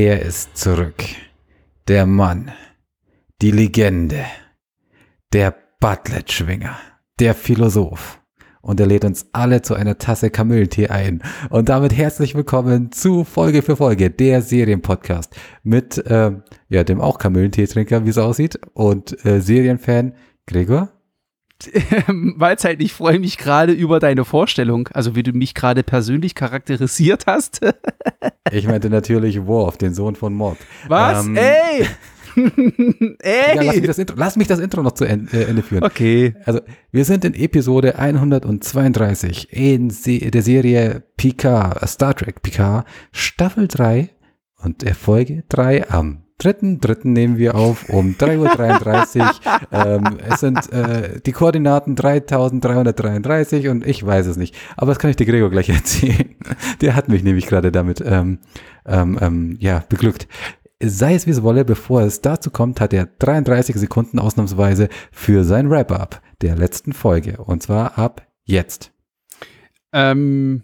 Er ist zurück. Der Mann, die Legende, der Butlet-Schwinger, der Philosoph. Und er lädt uns alle zu einer Tasse Kamillentee ein. Und damit herzlich willkommen zu Folge für Folge, der Serienpodcast mit äh, ja, dem auch Kamillentee-Trinker, wie es aussieht, und äh, Serienfan Gregor. Mahlzeit, ich freue mich gerade über deine Vorstellung, also wie du mich gerade persönlich charakterisiert hast. ich meinte natürlich Worf, den Sohn von Mob. Was? Ähm, Ey! Ey! Ja, lass, mich das Intro, lass mich das Intro noch zu Ende, äh, Ende führen. Okay. Also, wir sind in Episode 132 in Se der Serie Picard, Star Trek Picard, Staffel 3 und Folge 3 am dritten, dritten nehmen wir auf um 3.33 Uhr. ähm, es sind äh, die Koordinaten 3333 und ich weiß es nicht. Aber das kann ich dir Gregor gleich erzählen. Der hat mich nämlich gerade damit ähm, ähm, ähm, ja, beglückt. Sei es wie es wolle, bevor es dazu kommt, hat er 33 Sekunden ausnahmsweise für sein Wrap-up der letzten Folge. Und zwar ab jetzt. Ähm,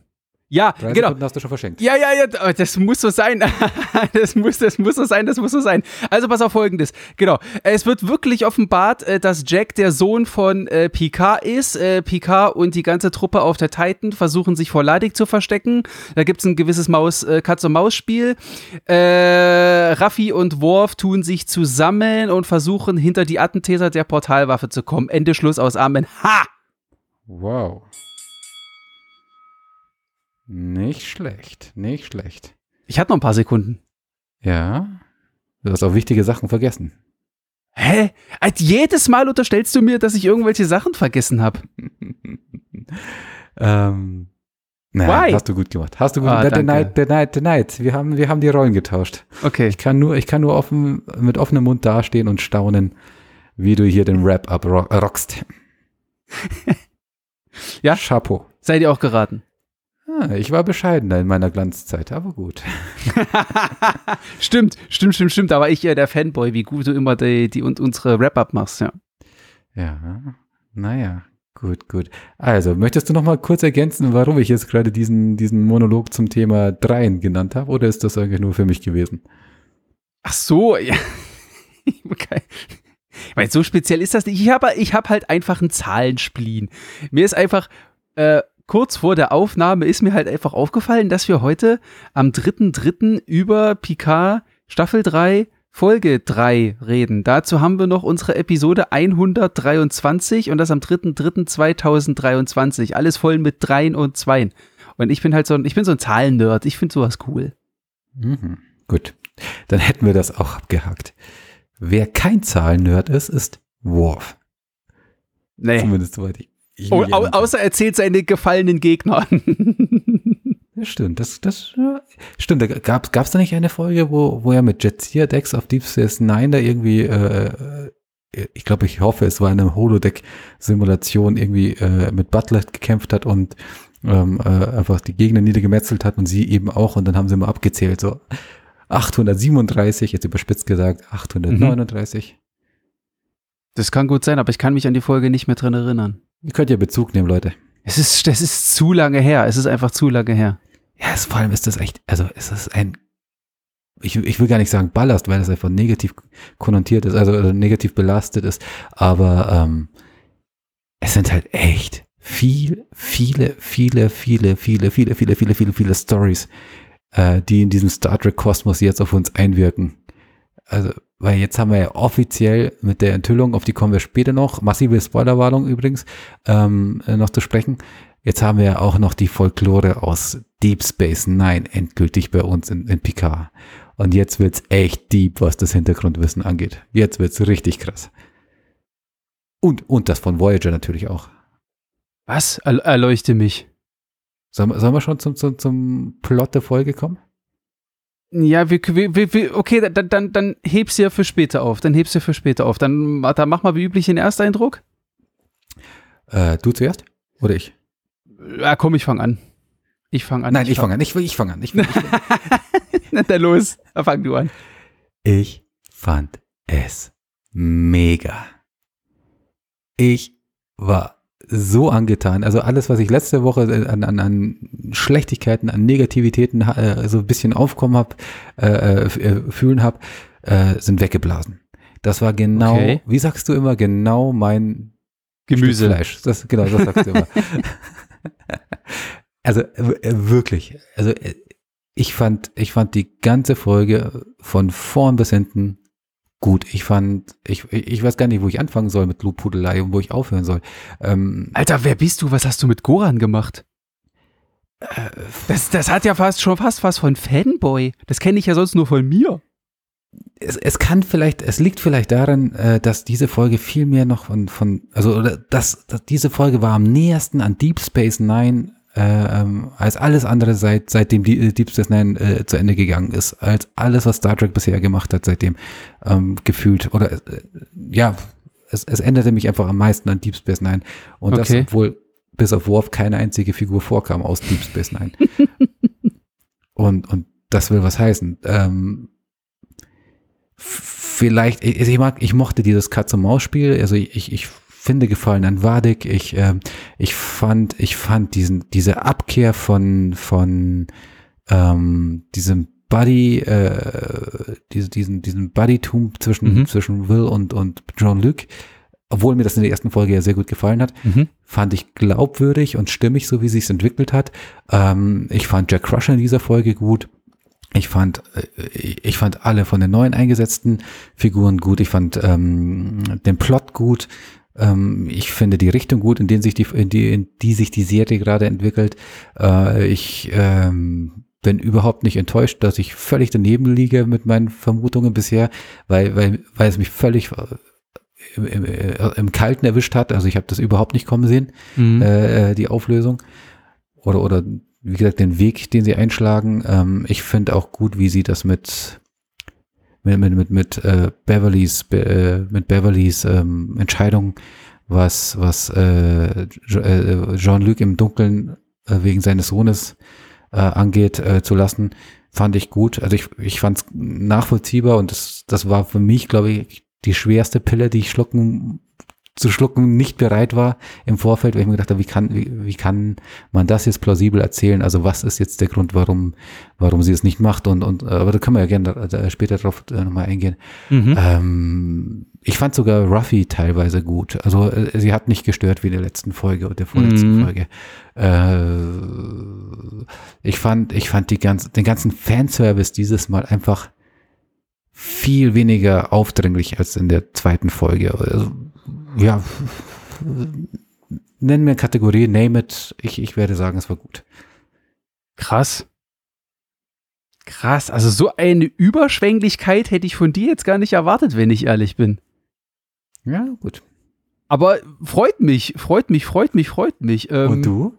ja, Drei genau. Sekunden hast du schon verschenkt. Ja, ja, ja, das muss so sein. das, muss, das muss so sein, das muss so sein. Also pass auf folgendes. Genau. Es wird wirklich offenbart, äh, dass Jack der Sohn von äh, Picard ist. Äh, Picard und die ganze Truppe auf der Titan versuchen sich vor Leidig zu verstecken. Da gibt es ein gewisses Maus, äh, Katz-und-Maus-Spiel. Äh, Raffi und Worf tun sich zusammen und versuchen hinter die Attentäter der Portalwaffe zu kommen. Ende Schluss aus Amen. Ha! Wow. Nicht schlecht, nicht schlecht. Ich hatte noch ein paar Sekunden. Ja, du hast auch wichtige Sachen vergessen. Hä? Als jedes Mal unterstellst du mir, dass ich irgendwelche Sachen vergessen habe. ähm, naja, hast du gut gemacht. Hast du gut gemacht. Ah, the, night, the night, the night. Wir haben, wir haben die Rollen getauscht. Okay. Ich kann nur, ich kann nur offen, mit offenem Mund dastehen und staunen, wie du hier den Wrap-up rockst. ja. Chapeau. Seid ihr auch geraten? Ah, ich war bescheidener in meiner Glanzzeit, aber gut. stimmt, stimmt, stimmt, stimmt. Aber ich ja der Fanboy, wie gut du immer die, die und unsere Wrap-Up machst, ja. Ja, naja, gut, gut. Also, möchtest du noch mal kurz ergänzen, warum ich jetzt gerade diesen, diesen Monolog zum Thema Dreien genannt habe? Oder ist das eigentlich nur für mich gewesen? Ach so, ja. okay. Ich meine, so speziell ist das nicht. Ich habe ich hab halt einfach einen Zahlenspleen. Mir ist einfach äh, kurz vor der Aufnahme ist mir halt einfach aufgefallen, dass wir heute am 3.3. über Picard Staffel 3 Folge 3 reden. Dazu haben wir noch unsere Episode 123 und das am 3.3.2023. Alles voll mit Dreien und Zweien. Und ich bin halt so ein, ich bin so ein Zahlennerd. Ich finde sowas cool. Mhm. Gut. Dann hätten wir das auch abgehakt. Wer kein Zahlennerd ist, ist Worf. Nee. Zumindest soweit ich. Oh, au außer er zählt seine gefallenen Gegner. stimmt, das, das ja, stimmt. Da gab es da nicht eine Folge, wo, wo er mit Jetsia Dex auf Deep Space Nine da irgendwie, äh, äh ich glaube, ich hoffe, es war eine Holodeck-Simulation irgendwie äh, mit Butler gekämpft hat und ähm, äh, einfach die Gegner niedergemetzelt hat und sie eben auch und dann haben sie mal abgezählt, so 837, jetzt überspitzt gesagt, 839. Mhm. Das kann gut sein, aber ich kann mich an die Folge nicht mehr dran erinnern. Ihr könnt ja Bezug nehmen, Leute. Es ist, das ist zu lange her. Es ist einfach zu lange her. Ja, es, vor allem ist das echt, also es ist ein, ich, ich will gar nicht sagen Ballast, weil das einfach negativ konnotiert ist, also, also negativ belastet ist, aber ähm, es sind halt echt viel, viele, viele, viele, viele, viele, viele, viele, viele, viele Stories, äh, die in diesem Star Trek Kosmos jetzt auf uns einwirken. Also weil jetzt haben wir ja offiziell mit der Enthüllung, auf die kommen wir später noch, massive Spoilerwarnung übrigens, ähm, äh, noch zu sprechen. Jetzt haben wir ja auch noch die Folklore aus Deep Space Nine endgültig bei uns in, in Picard. Und jetzt wird's echt deep, was das Hintergrundwissen angeht. Jetzt wird's richtig krass. Und, und das von Voyager natürlich auch. Was? Er erleuchte mich. Sollen, sollen wir schon zum, zum, zum Plot der Folge kommen? Ja, wir, wir, wir, okay, dann, dann, dann heb's ja für später auf. Dann heb's ja für später auf. Dann, dann mach mal wie üblich den Ersteindruck. Äh, du zuerst? Oder ich? Ja, komm, ich fang an. Ich fang an. Nein, ich, ich fange an. Ich, ich fange an. Ich, ich fang an. dann los. Dann fang du an. Ich fand es mega. Ich war so angetan. Also alles, was ich letzte Woche an, an, an Schlechtigkeiten, an Negativitäten äh, so ein bisschen aufkommen habe, äh, äh, fühlen habe, äh, sind weggeblasen. Das war genau, Okay. wie sagst du immer, genau mein Gemüse. Stück Fleisch. Das, genau, das sagst du immer. also äh, wirklich, also äh, ich fand, ich fand die ganze Folge von vorn bis hinten gut. Ich fand, ich, ich weiß gar nicht, wo ich anfangen soll mit Lobhudelei und wo ich aufhören soll. Ähm, Alter, wer bist du? Was hast du mit Goran gemacht? äh, Das, das hat ja fast schon fast was von Fanboy. Das kenne ich ja sonst nur von mir. es, es kann vielleicht, es liegt vielleicht daran, äh, dass diese Folge viel mehr noch von, von also oder dass, dass diese Folge war am nähersten an Deep Space Nine ähm, als alles andere seit seitdem die, äh, Deep Space Nine äh, zu Ende gegangen ist, als alles was Star Trek bisher gemacht hat seitdem ähm, gefühlt oder äh, ja es, es änderte mich einfach am meisten an Deep Space Nine und das Okay. obwohl bis auf Worf keine einzige Figur vorkam aus Deep Space Nine und und das will was heißen. Ähm, vielleicht, ich, ich mag, ich mochte dieses Katz-und-Maus-Spiel, also ich, ich, ich finde Gefallen an Wadik, ich, ähm, ich fand, ich fand diesen, diese Abkehr von, von, ähm, diesem Buddy, äh, diese, diesen, diesen Buddytum zwischen, Mhm. zwischen Will und, und Jean-Luc, obwohl mir das in der ersten Folge ja sehr gut gefallen hat, Mhm. fand ich glaubwürdig und stimmig, so wie sich's entwickelt hat. Ähm, ich fand Jack Crusher in dieser Folge gut. Ich fand, äh, ich fand alle von den neuen eingesetzten Figuren gut. Ich fand ähm, den Plot gut. Ähm, ich finde die Richtung gut, in, den sich die, in, die, in die sich die Serie gerade entwickelt. Äh, ich ähm, bin überhaupt nicht enttäuscht, dass ich völlig daneben liege mit meinen Vermutungen bisher, weil, weil, weil es mich völlig äh, im, im, äh, im Kalten erwischt hat. Also ich habe das überhaupt nicht kommen sehen Mhm. äh, die Auflösung. Oder, oder wie gesagt, den Weg, den sie einschlagen. Ähm, ich finde auch gut, wie sie das mit mit, mit, mit, mit äh, Beverlys, Be, äh, mit Beverlys ähm, Entscheidung, was, was äh, äh, Jean-Luc im Dunkeln äh, wegen seines Sohnes äh, angeht, äh, zu lassen, fand ich gut. Also ich, ich fand es nachvollziehbar und das, das war für mich, glaube ich, die schwerste Pille, die ich schlucken zu schlucken nicht bereit war im Vorfeld, weil ich mir gedacht habe, wie kann, wie, wie kann man das jetzt plausibel erzählen? Also was ist jetzt der Grund, warum, warum sie es nicht macht? Und, und aber da können wir ja gerne da später drauf äh, nochmal eingehen. Mhm. Ähm, ich fand sogar Ruffy teilweise gut. Also äh, sie hat nicht gestört wie in der letzten Folge und der vorletzten Mhm. Folge. Äh, ich fand, ich fand die ganze, den ganzen Fanservice dieses Mal einfach viel weniger aufdringlich als in der zweiten Folge. Also, ja, nennen mir Kategorie, name it. Ich, ich werde sagen, es war gut. Krass. Krass. Also so eine Überschwänglichkeit hätte ich von dir jetzt gar nicht erwartet, wenn ich ehrlich bin. Ja, gut. Aber freut mich, freut mich, freut mich, freut mich. Ähm, Und du?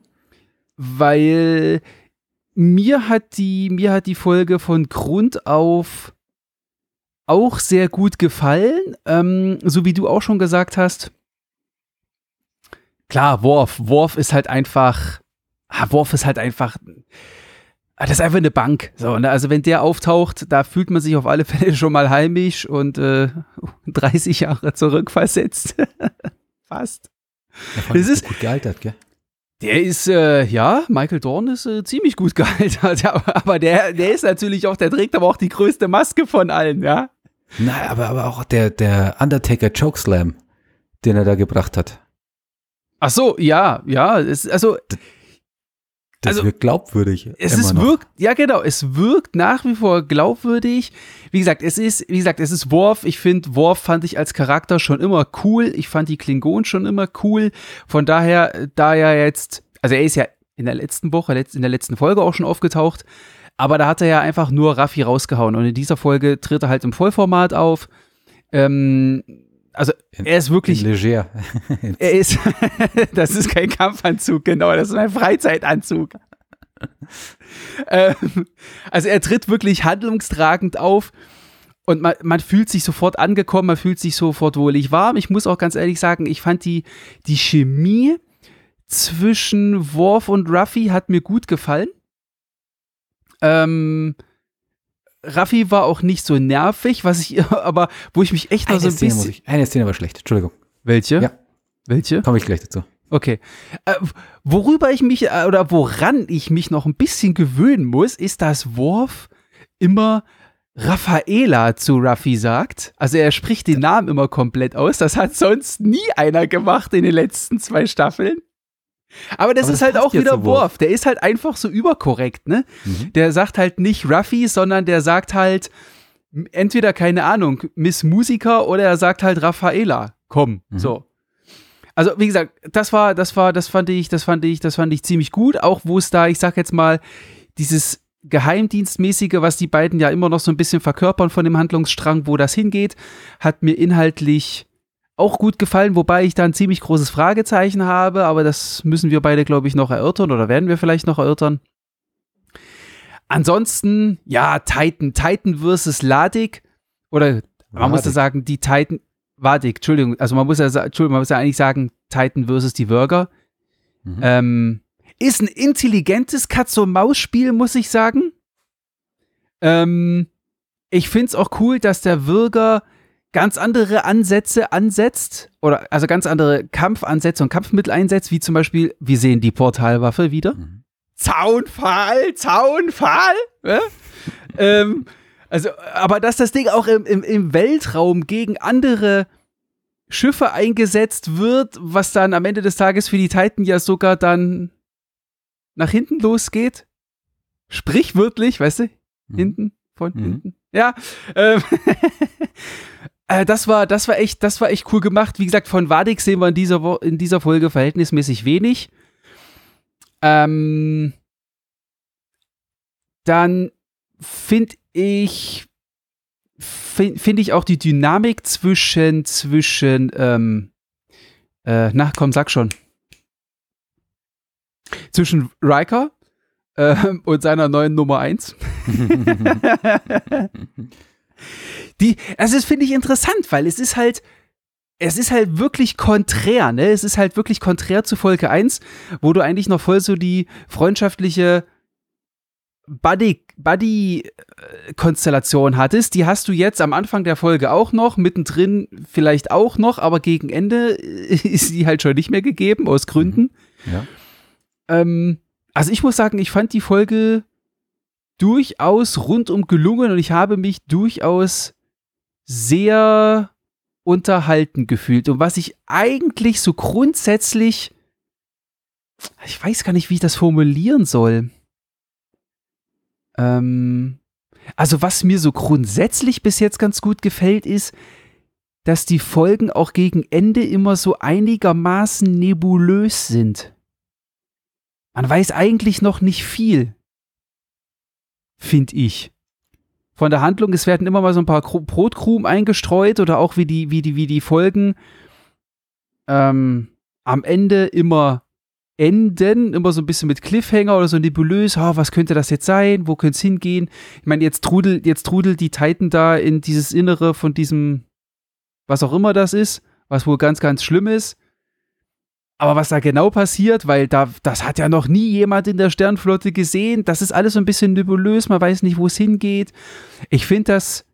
Weil mir hat die, mir hat die Folge von Grund auf auch sehr gut gefallen. Ähm, so wie du auch schon gesagt hast. Klar, Worf. Worf ist halt einfach. Ah, Worf ist halt einfach. ah, Das ist einfach eine Bank. So, ne? Also wenn der auftaucht, da fühlt man sich auf alle Fälle schon mal heimisch und äh, 30 Jahre zurückversetzt. Fast. Das es ist- gut gealtert, gell? Der ist, äh, ja, Michael Dorn ist äh, ziemlich gut gealtert, aber, aber der, der ist natürlich auch, der trägt aber auch die größte Maske von allen, ja. Nein, aber, aber auch der, der Undertaker Chokeslam, den er da gebracht hat. Ach so, ja, ja, es, also Das Also, wirkt glaubwürdig. es ist noch. wirkt, ja genau, es wirkt nach wie vor glaubwürdig. Wie gesagt, es ist, wie gesagt, es ist Worf. Ich finde, Worf fand ich als Charakter schon immer cool. Ich fand die Klingonen schon immer cool. Von daher, da er jetzt, also er ist ja in der letzten Woche, in der letzten Folge auch schon aufgetaucht. Aber da hat er ja einfach nur Raffi rausgehauen. Und in dieser Folge tritt er halt im Vollformat auf. Ähm, also er ist wirklich, In leger. er ist, das ist kein Kampfanzug, genau, das ist ein Freizeitanzug. ähm, also er tritt wirklich handlungstragend auf und man, man fühlt sich sofort angekommen, man fühlt sich sofort wohlig warm. Ich muss auch ganz ehrlich sagen, ich fand die, die Chemie zwischen Worf und Ruffy hat mir gut gefallen. Ähm, Raffi war auch nicht so nervig, was ich aber, wo ich mich echt noch so ein Szene, bisschen. ich, eine Szene war schlecht. Entschuldigung. Welche? Ja. Welche? Komme ich gleich dazu. Okay. Äh, worüber ich mich äh, oder woran ich mich noch ein bisschen gewöhnen muss, ist, dass Worf immer Raffaela zu Ruffy sagt. Also er spricht den Namen immer komplett aus. Das hat sonst nie einer gemacht in den letzten zwei Staffeln. Aber das Aber ist das halt auch wieder Worf. Der ist halt einfach so überkorrekt, ne? Mhm. Der sagt halt nicht Ruffy, sondern der sagt halt entweder, keine Ahnung, Miss Musiker oder er sagt halt Raffaela. Komm, mhm. so. Also, wie gesagt, das war, das war, das fand ich, das fand ich, das fand ich ziemlich gut. Auch wo es da, ich sag jetzt mal, dieses Geheimdienstmäßige, was die beiden ja immer noch so ein bisschen verkörpern von dem Handlungsstrang, wo das hingeht, hat mir inhaltlich auch gut gefallen, wobei ich da ein ziemlich großes Fragezeichen habe, aber das müssen wir beide, glaube ich, noch erörtern oder werden wir vielleicht noch erörtern. Ansonsten, ja, Titan, Titan versus Ladik oder man Ladik. muss ja sagen, die Titan, Wadik, Entschuldigung, also man muss ja, Entschuldigung, man muss ja eigentlich sagen, Titan versus die Würger. Mhm. Ähm, ist ein intelligentes Katz-und-Maus-Spiel, muss ich sagen. Ähm, ich finde es auch cool, dass der Würger ganz andere Ansätze ansetzt oder also ganz andere Kampfansätze und Kampfmittel einsetzt, wie zum Beispiel, wir sehen die Portalwaffe wieder. Mhm. Zaunfall, Zaunfall. Ja? ähm, also, aber dass das Ding auch im, im, im Weltraum gegen andere Schiffe eingesetzt wird, was dann am Ende des Tages für die Titan ja sogar dann nach hinten losgeht. Sprichwörtlich, weißt du? Mhm. Hinten, von mhm. hinten. Ja. Ähm, äh, das war, das war echt, das war echt cool gemacht. Wie gesagt, von Wadik sehen wir in dieser, in dieser Folge verhältnismäßig wenig. Ähm, dann finde ich, finde find ich auch die Dynamik zwischen, zwischen, ähm, äh, na komm, sag schon zwischen Riker äh, und seiner neuen Nummer 1. Die, also das finde ich interessant, weil es ist halt, es ist halt wirklich konträr, ne? Es ist halt wirklich konträr zu Folge 1, wo du eigentlich noch voll so die freundschaftliche Buddy-Konstellation Buddy, hattest. Die hast du jetzt am Anfang der Folge auch noch, mittendrin vielleicht auch noch, aber gegen Ende ist die halt schon nicht mehr gegeben, aus Gründen. Ja. Ähm, also ich muss sagen, ich fand die Folge durchaus rundum gelungen und ich habe mich durchaus sehr unterhalten gefühlt. Und was ich eigentlich so grundsätzlich, ich weiß gar nicht, wie ich das formulieren soll. Ähm, also was mir so grundsätzlich bis jetzt ganz gut gefällt, ist, dass die Folgen auch gegen Ende immer so einigermaßen nebulös sind. Man weiß eigentlich noch nicht viel, finde ich. Von der Handlung, es werden immer mal so ein paar Brotkrumen eingestreut oder auch wie die, wie die, wie die Folgen ähm, am Ende immer enden, immer so ein bisschen mit Cliffhanger oder so nebulös, oh, was könnte das jetzt sein, wo könnte es hingehen? Ich meine, jetzt trudelt, jetzt trudelt die Titan da in dieses Innere von diesem, was auch immer das ist, was wohl ganz, ganz schlimm ist. Aber was da genau passiert, weil da, das hat ja noch nie jemand in der Sternflotte gesehen, das ist alles so ein bisschen nebulös, man weiß nicht, wo es hingeht. Ich finde das,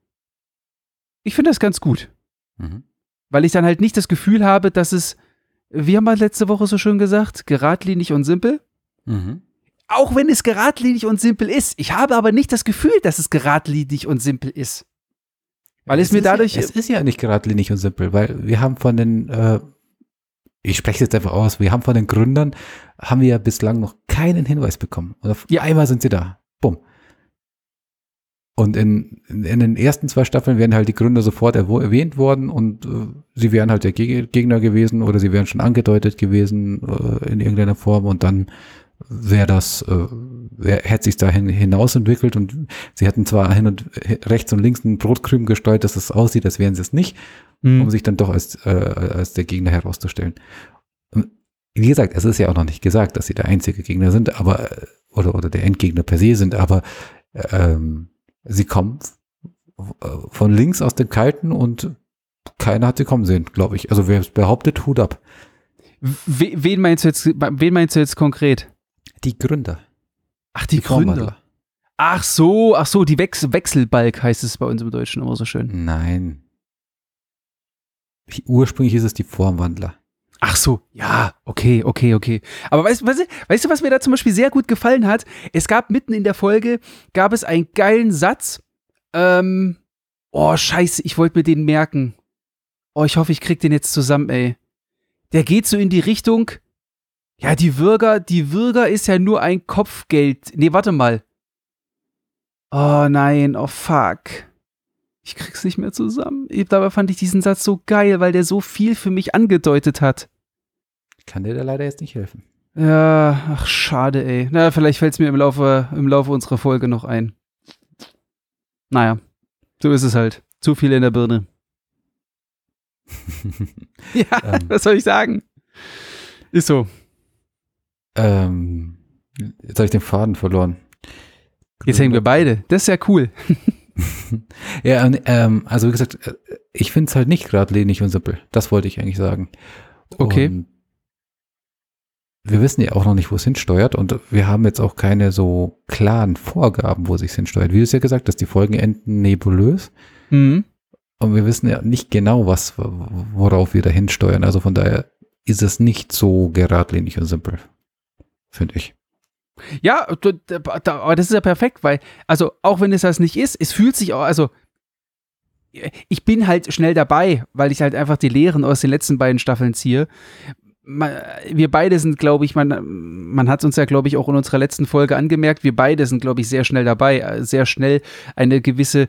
ich finde das ganz gut. Mhm. Weil ich dann halt nicht das Gefühl habe, dass es, wie haben wir letzte Woche so schön gesagt, geradlinig und simpel. Mhm. Auch wenn es geradlinig und simpel ist. Ich habe aber nicht das Gefühl, dass es geradlinig und simpel ist. Weil es, es mir dadurch. Ja, es ist ja nicht geradlinig und simpel, weil wir haben von den äh, ich spreche es jetzt einfach aus, wir haben von den Gründern, haben wir ja bislang noch keinen Hinweis bekommen. Oder ja. einmal sind sie da. Bumm. Und in, in den ersten zwei Staffeln werden halt die Gründer sofort erwähnt worden und äh, sie wären halt der Gegner gewesen oder sie wären schon angedeutet gewesen äh, in irgendeiner Form und dann wäre das, äh, wär, hätte sich dahin hinaus entwickelt und sie hätten zwar hin und rechts und links einen Brotkrümen gesteuert, dass es aussieht, als wären sie es nicht, mhm. um sich dann doch als, äh, als der Gegner herauszustellen. wie gesagt, es ist ja auch noch nicht gesagt, dass sie der einzige Gegner sind, aber äh, oder, oder der Endgegner per se sind, aber ähm, sie kommen von links aus dem Kalten und keiner hat sie kommen sehen, glaube ich. Also wer es behauptet, Hut ab. Wen meinst du jetzt, wen meinst du jetzt konkret? Die Gründer. Ach, die, die Gründer. Formale. Ach so, ach so, die Wechsel Wechselbalg heißt es bei uns im Deutschen immer so schön. Nein. Ursprünglich ist es die Formwandler. Ach so, ja, okay, okay, okay. Aber weißt, weißt, weißt du, was mir da zum Beispiel sehr gut gefallen hat? Es gab mitten in der Folge, gab es einen geilen Satz. Ähm, oh, scheiße, ich wollte mir den merken. Oh, ich hoffe, ich krieg den jetzt zusammen, ey. Der geht so in die Richtung, ja, die Würger, die Würger ist ja nur ein Kopfgeld. Nee, warte mal. Oh nein, oh fuck. Ich krieg's nicht mehr zusammen. Dabei fand ich diesen Satz so geil, weil der so viel für mich angedeutet hat. Ich kann dir da leider jetzt nicht helfen. Ja, ach schade, ey. Na, vielleicht fällt's mir im Laufe, im Laufe unserer Folge noch ein. Naja, so ist es halt. Zu viel in der Birne. ja, ähm, was soll ich sagen? Ist so. Ähm, jetzt habe ich den Faden verloren. Jetzt hängen wir beide. Das ist ja cool. ja, ähm, also wie gesagt, äh, ich finde es halt nicht geradlinig und simpel. Das wollte ich eigentlich sagen. Okay. Und wir wissen ja auch noch nicht, wo es hinsteuert und wir haben jetzt auch keine so klaren Vorgaben, wo es sich hinsteuert. Wie du es ja gesagt hast, die Folgen enden nebulös. Mhm. Und wir wissen ja nicht genau, was, worauf wir da hinsteuern. Also von daher ist es nicht so geradlinig und simpel. Finde ich. Ja, aber das ist ja perfekt, weil, also auch wenn es das nicht ist, es fühlt sich auch, also ich bin halt schnell dabei, weil ich halt einfach die Lehren aus den letzten beiden Staffeln ziehe. Wir beide sind, glaube ich, man, man hat uns ja, glaube ich, auch in unserer letzten Folge angemerkt, wir beide sind, glaube ich, sehr schnell dabei, äh, sehr schnell eine gewisse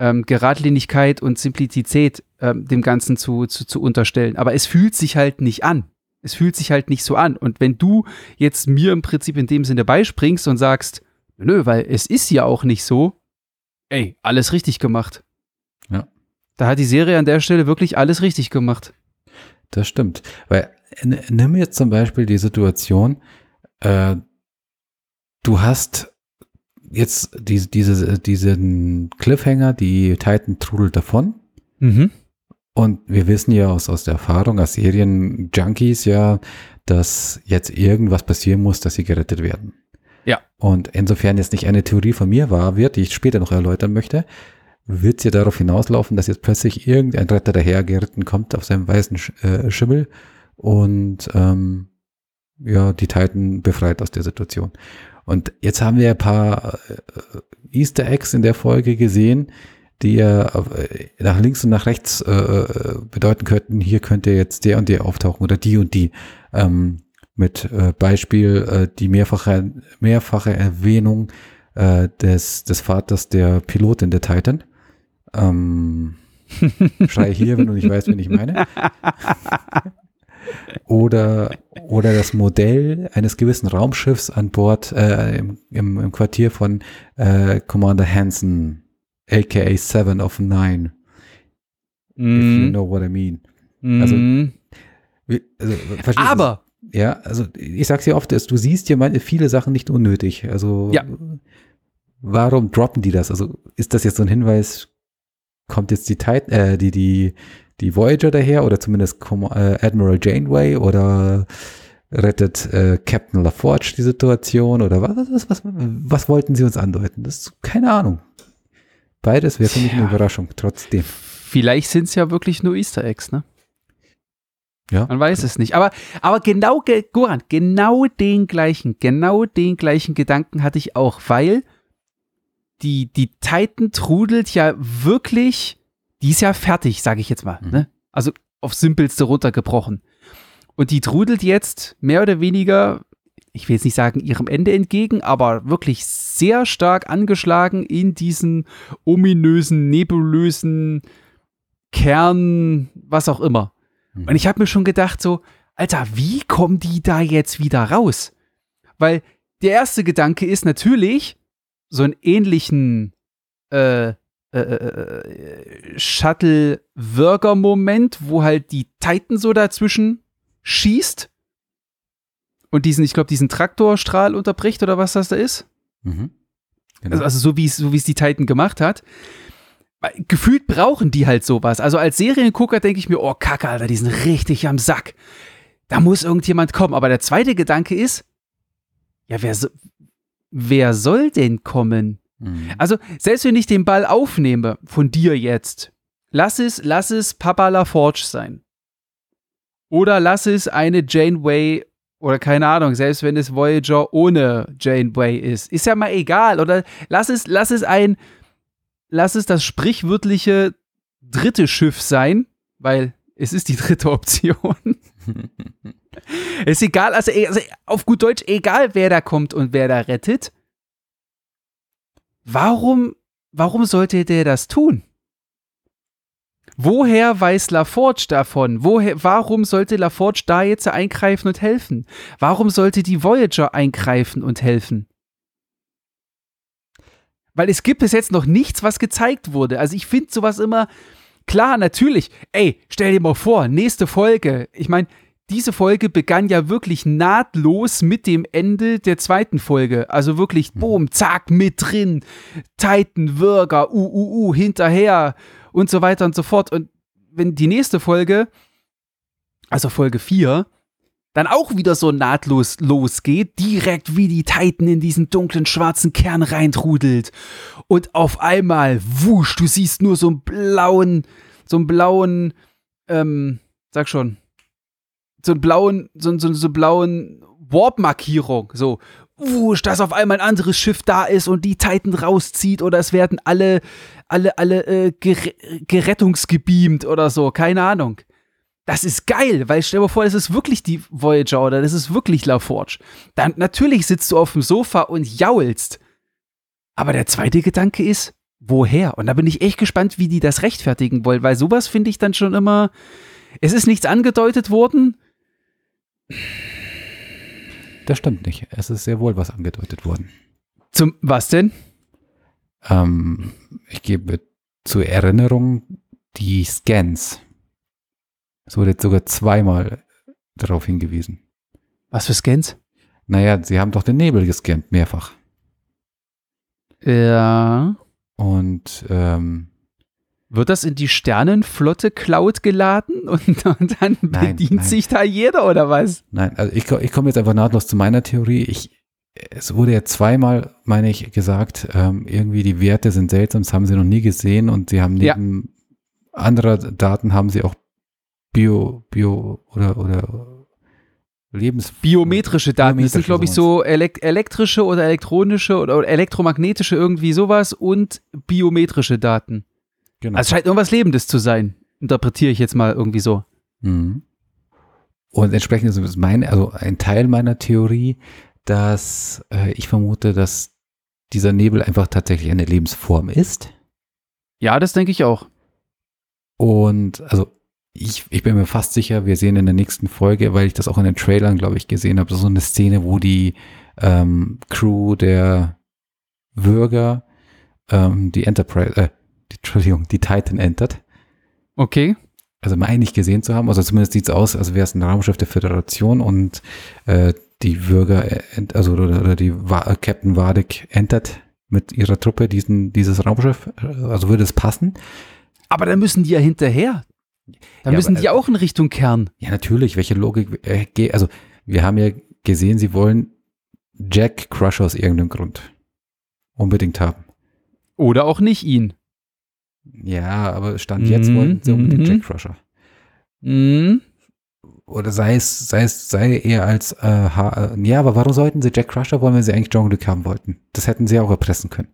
ähm, Geradlinigkeit und Simplizität ähm, dem Ganzen zu, zu, zu unterstellen. Aber es fühlt sich halt nicht an. Es fühlt sich halt nicht so an. Und wenn du jetzt mir im Prinzip in dem Sinne beispringst und sagst, nö, weil es ist ja auch nicht so, ey, alles richtig gemacht. Ja. Da hat die Serie an der Stelle wirklich alles richtig gemacht. Das stimmt. Weil, nimm jetzt zum Beispiel die Situation, äh, du hast jetzt diese, diese, diesen Cliffhanger, die Titan trudelt davon. Mhm. Und wir wissen ja aus, aus der Erfahrung als Serien-Junkies ja, dass jetzt irgendwas passieren muss, dass sie gerettet werden. Ja. Und insofern jetzt nicht eine Theorie von mir wahr wird, die ich später noch erläutern möchte, wird sie darauf hinauslaufen, dass jetzt plötzlich irgendein Retter dahergeritten kommt auf seinem weißen äh, Schimmel und ähm, ja, die Titan befreit aus der Situation. Und jetzt haben wir ein paar äh, Easter Eggs in der Folge gesehen, die ja äh, nach links und nach rechts äh, äh, bedeuten könnten, hier könnte jetzt der und der auftauchen oder die und die. Ähm, mit äh, Beispiel äh, die mehrfache, mehrfache Erwähnung äh, des, des Vaters der Pilotin der Titan. Ähm, schrei hier, wenn du nicht weißt, wen ich meine. oder, oder das Modell eines gewissen Raumschiffs an Bord äh, im, im, im Quartier von äh, Commander Hansen aka Seven of Nine. Mm. If you mhm. know what I mean. Mm. Also, also aber ja, also ich sag's ja oft, dass du siehst ja meine, viele Sachen nicht unnötig. Also ja. warum droppen die das? Also ist das jetzt so ein Hinweis? Kommt jetzt die Titan, äh, die die die Voyager daher oder zumindest äh, Admiral Janeway oder rettet äh, Captain LaForge die Situation oder was, was, was, was wollten sie uns andeuten? Das ist keine Ahnung. Beides wäre für mich eine Überraschung, trotzdem. Vielleicht sind es ja wirklich nur Easter Eggs, ne? Ja. Man weiß es nicht. Aber, aber genau, Goran, genau den gleichen, genau den gleichen Gedanken hatte ich auch, weil die, die Titan trudelt ja wirklich, die ist ja fertig, sage ich jetzt mal. Mhm. Ne? Also auf simpelste runtergebrochen. Und die trudelt jetzt mehr oder weniger ich will jetzt nicht sagen ihrem Ende entgegen, aber wirklich sehr stark angeschlagen in diesen ominösen, nebulösen Kern, was auch immer. Mhm. Und ich habe mir schon gedacht, so, Alter, wie kommen die da jetzt wieder raus? Weil der erste Gedanke ist natürlich, so einen ähnlichen äh, äh, äh, Shuttle-Worker-Moment, wo halt die Titan so dazwischen schießt und diesen, ich glaube, diesen Traktorstrahl unterbricht oder was das da ist. Mhm. Genau. Also, also, so wie es so es die Titan gemacht hat. Gefühlt brauchen die halt sowas. Also als Seriengucker denke ich mir, oh Kacke, Alter, die sind richtig am Sack. Da muss irgendjemand kommen. Aber der zweite Gedanke ist, ja, wer, so, wer soll denn kommen? Mhm. Also, selbst wenn ich den Ball aufnehme von dir jetzt, lass es, lass es Papa LaForge sein. Oder lass es eine Janeway oder keine Ahnung, selbst wenn es Voyager ohne Janeway ist. Ist ja mal egal. Oder lass es, lass es ein, lass es das sprichwörtliche dritte Schiff sein, weil es ist die dritte Option. ist egal, also, also auf gut Deutsch, egal wer da kommt und wer da rettet. Warum, warum sollte der das tun? Woher weiß LaForge davon? Woher, warum sollte LaForge da jetzt eingreifen und helfen? Warum sollte die Voyager eingreifen und helfen? Weil es gibt bis jetzt noch nichts, was gezeigt wurde. Also ich finde sowas immer, klar, natürlich, ey, stell dir mal vor, nächste Folge. Ich meine, diese Folge begann ja wirklich nahtlos mit dem Ende der zweiten Folge. Also wirklich, mhm. boom, zack, mit drin. Titan, Würger, uh, uh, uh, hinterher und so weiter und so fort. Und wenn die nächste Folge, also Folge 4, dann auch wieder so nahtlos losgeht, direkt wie die Titan in diesen dunklen schwarzen Kern reintrudelt. Und auf einmal, wusch, du siehst nur so einen blauen, so einen blauen, ähm, sag schon, so einen blauen, so, so, so blauen Warp-Markierung, so, wusch, dass auf einmal ein anderes Schiff da ist und die Titan rauszieht oder es werden alle, alle, alle äh, ger gerettungsgebeamt oder so, keine Ahnung. Das ist geil, weil stell dir vor, das ist wirklich die Voyager oder das ist wirklich LaForge. Dann natürlich sitzt du auf dem Sofa und jaulst. Aber der zweite Gedanke ist, woher? Und da bin ich echt gespannt, wie die das rechtfertigen wollen, weil sowas finde ich dann schon immer. Es ist nichts angedeutet worden. Das stimmt nicht. Es ist sehr wohl was angedeutet worden. Zum was denn? Ähm, ich gebe zur Erinnerung die Scans. Es wurde jetzt sogar zweimal darauf hingewiesen. Was für Scans? Naja, sie haben doch den Nebel gescannt, mehrfach. Ja. Und ähm, wird das in die Sternenflotte Cloud geladen und, und dann nein, bedient nein. sich da jeder oder was? Nein, also ich, ich komme jetzt einfach nahtlos zu meiner Theorie. Ich, es wurde ja zweimal, meine ich, gesagt, ähm, irgendwie die Werte sind seltsam, das haben sie noch nie gesehen und sie haben neben ja. anderer Daten haben sie auch Bio, Bio oder, oder Lebens biometrische Daten. Biometrische das sind, glaube ich, so elek elektrische oder elektronische oder, oder, elektromagnetische irgendwie sowas und biometrische Daten. Genau. Also es scheint irgendwas Lebendes zu sein. Interpretiere ich jetzt mal irgendwie so. Mhm. Und entsprechend ist meine, also ein Teil meiner Theorie, dass äh, ich vermute, dass dieser Nebel einfach tatsächlich eine Lebensform ist. Ja, das denke ich auch. Und also ich, ich bin mir fast sicher, wir sehen in der nächsten Folge, weil ich das auch in den Trailern, glaube ich, gesehen habe, so eine Szene, wo die ähm, Crew der Bürger ähm, die Enterprise, äh, Entschuldigung, die Titan entert. Okay. Also meine ich gesehen zu haben, also zumindest sieht es aus, als wäre es ein Raumschiff der Föderation und äh, die Bürger, äh, also oder, die Wa Captain Vardek entert mit ihrer Truppe diesen, dieses Raumschiff. Also würde es passen. Aber dann müssen die ja hinterher. Dann ja, müssen die auch in Richtung Kern. Ja, natürlich. Welche Logik? Äh, also, wir haben ja gesehen, sie wollen Jack Crusher aus irgendeinem Grund unbedingt haben. Oder auch nicht ihn. Ja, aber Stand jetzt mhm. wollen sie unbedingt mhm. Jack Crusher. Mhm. Oder sei es, sei es, sei eher als, äh, ha ja, aber warum sollten sie Jack Crusher wollen, wenn sie eigentlich John Luke haben wollten? Das hätten sie auch erpressen können.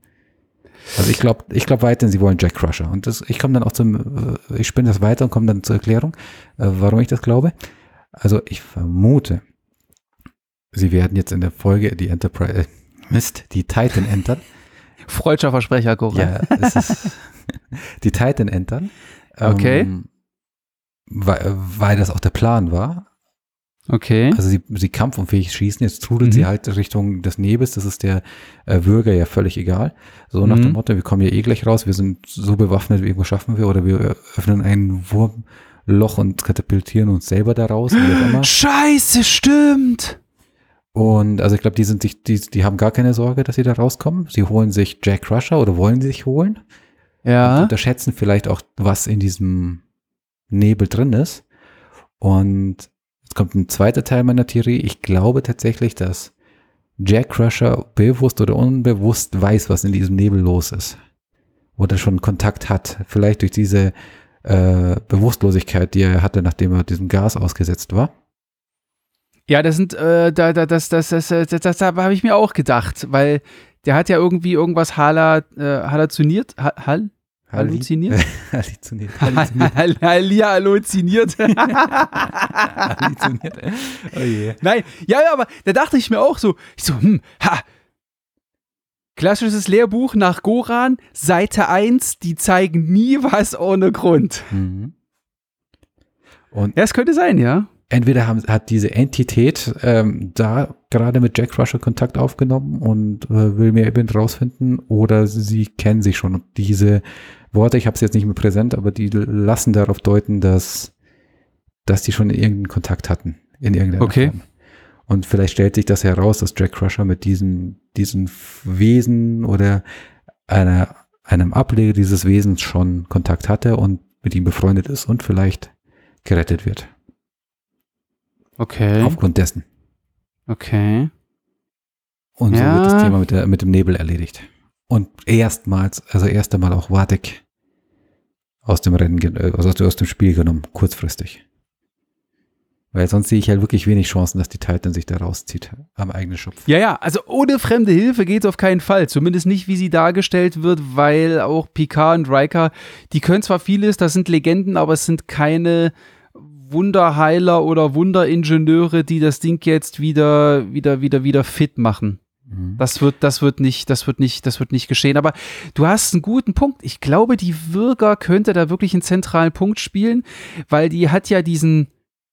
Also ich glaube, ich glaube weiterhin, sie wollen Jack Crusher. Und das, ich komme dann auch zum, äh, ich spinne das weiter und komme dann zur Erklärung, äh, warum ich das glaube. Also ich vermute, sie werden jetzt in der Folge die Enterprise, äh, Mist, die Titan entern. Freudscher Versprecher, Cora. Ja, es ist die Titan entern. Okay. Ähm, weil, weil das auch der Plan war. Okay. Also sie, sie kampfunfähig schießen, jetzt trudelt mhm. sie halt Richtung des Nebels, das ist der äh, Bürger ja völlig egal. So nach mhm. dem Motto, wir kommen ja eh gleich raus, wir sind so bewaffnet, wie irgendwo schaffen wir, oder wir öffnen ein Wurmloch und katapultieren uns selber da raus. Scheiße, stimmt! Und also ich glaube, die sind sich, die, die haben gar keine Sorge, dass sie da rauskommen. Sie holen sich Jack Crusher oder wollen sie sich holen. Ja. Und unterschätzen vielleicht auch, was in diesem Nebel drin ist. Und Jetzt kommt ein zweiter Teil meiner Theorie. Ich glaube tatsächlich, dass Jack Crusher bewusst oder unbewusst weiß, was in diesem Nebel los ist. Oder schon Kontakt hat. Vielleicht durch diese äh, Bewusstlosigkeit, die er hatte, nachdem er diesem Gas ausgesetzt war. Ja, das sind, äh, da, da, das, das, das, das, das, das habe ich mir auch gedacht, weil der hat ja irgendwie irgendwas hala, äh, halluziniert, ha, hall, halluziniert? Halluziniert. Hallia halluziniert. Halluziniert. Oh je. Nein, ja, ja, aber da dachte ich mir auch so, ich so, hm, ha. Klassisches Lehrbuch nach Goran, Seite 1, die zeigen nie was ohne Grund. Mhm. Und Ja, es könnte sein, ja. Entweder haben, hat diese Entität ähm, da gerade mit Jack Rusher Kontakt aufgenommen und äh, will mehr eben rausfinden oder sie kennen sich schon. Und diese Worte, ich habe es jetzt nicht mehr präsent, aber die lassen darauf deuten, dass, dass die schon irgendeinen Kontakt hatten in irgendeiner Okay. Form. Und vielleicht stellt sich das heraus, dass Jack Crusher mit diesen, diesen Wesen oder einer, einem Ableger dieses Wesens schon Kontakt hatte und mit ihm befreundet ist und vielleicht gerettet wird. Okay. Aufgrund dessen. Okay. Und so Ja. wird das Thema mit, der, mit dem Nebel erledigt. Und erstmals, also erst einmal auch Wartek aus dem Rennen, also aus, aus dem Spiel genommen, kurzfristig. Weil sonst sehe ich halt wirklich wenig Chancen, dass die Titan sich da rauszieht am eigenen Schopf. Ja, ja, also ohne fremde Hilfe geht es auf keinen Fall. Zumindest nicht, wie sie dargestellt wird, weil auch Picard und Riker, die können zwar vieles, das sind Legenden, aber es sind keine Wunderheiler oder Wunderingenieure, die das Ding jetzt wieder, wieder, wieder, wieder fit machen. Mhm. Das wird, das wird nicht, das wird nicht, das wird nicht geschehen. Aber du hast einen guten Punkt. Ich glaube, die Würger könnte da wirklich einen zentralen Punkt spielen, weil die hat ja diesen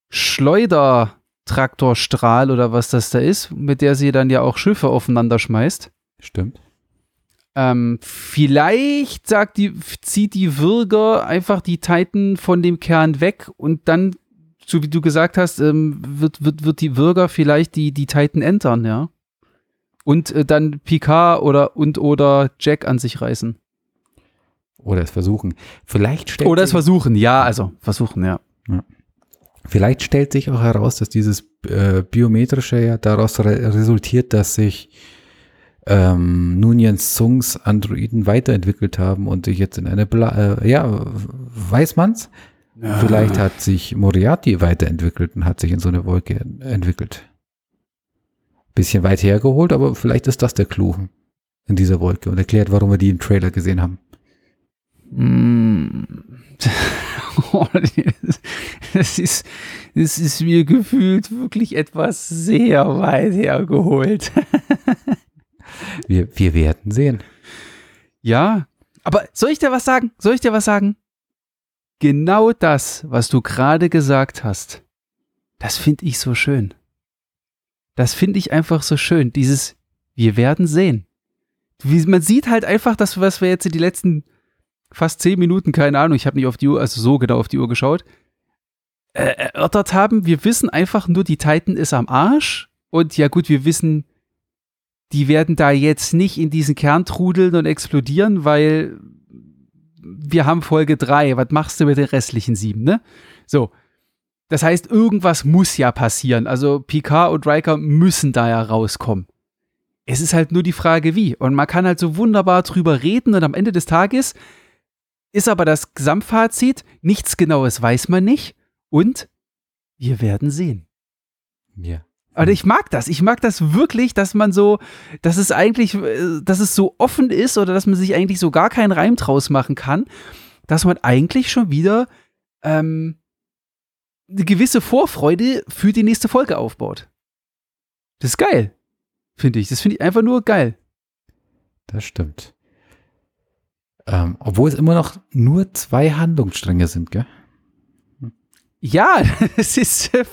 Schleudertraktorstrahl oder was das da ist, mit der sie dann ja auch Schiffe aufeinander schmeißt. Stimmt. Ähm, vielleicht sagt die, zieht die Würger einfach die Titan von dem Kern weg und dann, so wie du gesagt hast, ähm, wird, wird, wird die Würger vielleicht die, die Titan entern, ja. Und äh, dann Picard oder und oder Jack an sich reißen. Oder es versuchen. Vielleicht stellt, Oder es versuchen, ja, also versuchen, ja. vielleicht stellt sich auch heraus, dass dieses äh, biometrische ja daraus re resultiert, dass sich ähm, Nunjens Zungs Androiden weiterentwickelt haben und sich jetzt in eine, Bla äh, ja, weiß man's? Vielleicht hat sich Moriarty weiterentwickelt und hat sich in so eine Wolke en- entwickelt. Bisschen weit hergeholt, aber vielleicht ist das der Clou in dieser Wolke und erklärt, warum wir die im Trailer gesehen haben. Mm. Das ist, das ist mir gefühlt wirklich etwas sehr weit hergeholt. Wir, wir werden sehen. Ja, aber soll ich dir was sagen? Soll ich dir was sagen? Genau das, was du gerade gesagt hast, das finde ich so schön. Das finde ich einfach so schön. Dieses, wir werden sehen. Man sieht halt einfach, dass was wir jetzt in die letzten fast zehn Minuten, keine Ahnung, ich habe nicht auf die Uhr, also so genau auf die Uhr geschaut, äh, erörtert haben. Wir wissen einfach nur, die Titan ist am Arsch. Und ja gut, wir wissen, die werden da jetzt nicht in diesen Kern trudeln und explodieren, weil wir haben Folge 3. Was machst du mit den restlichen sieben, ne? So. Das heißt, irgendwas muss ja passieren. Also Picard und Riker müssen da ja rauskommen. Es ist halt nur die Frage, wie. Und man kann halt so wunderbar drüber reden und am Ende des Tages ist aber das Gesamtfazit, nichts Genaues weiß man nicht und wir werden sehen. Ja. Aber ich mag das. Ich mag das wirklich, dass man so, dass es eigentlich, äh, dass es so offen ist oder dass man sich eigentlich so gar keinen Reim draus machen kann, dass man eigentlich schon wieder ähm, eine gewisse Vorfreude für die nächste Folge aufbaut. Das ist geil, finde ich. Das finde ich einfach nur geil. Das stimmt. Ähm, obwohl es immer noch nur zwei Handlungsstränge sind, gell? Ja, das ist, äh,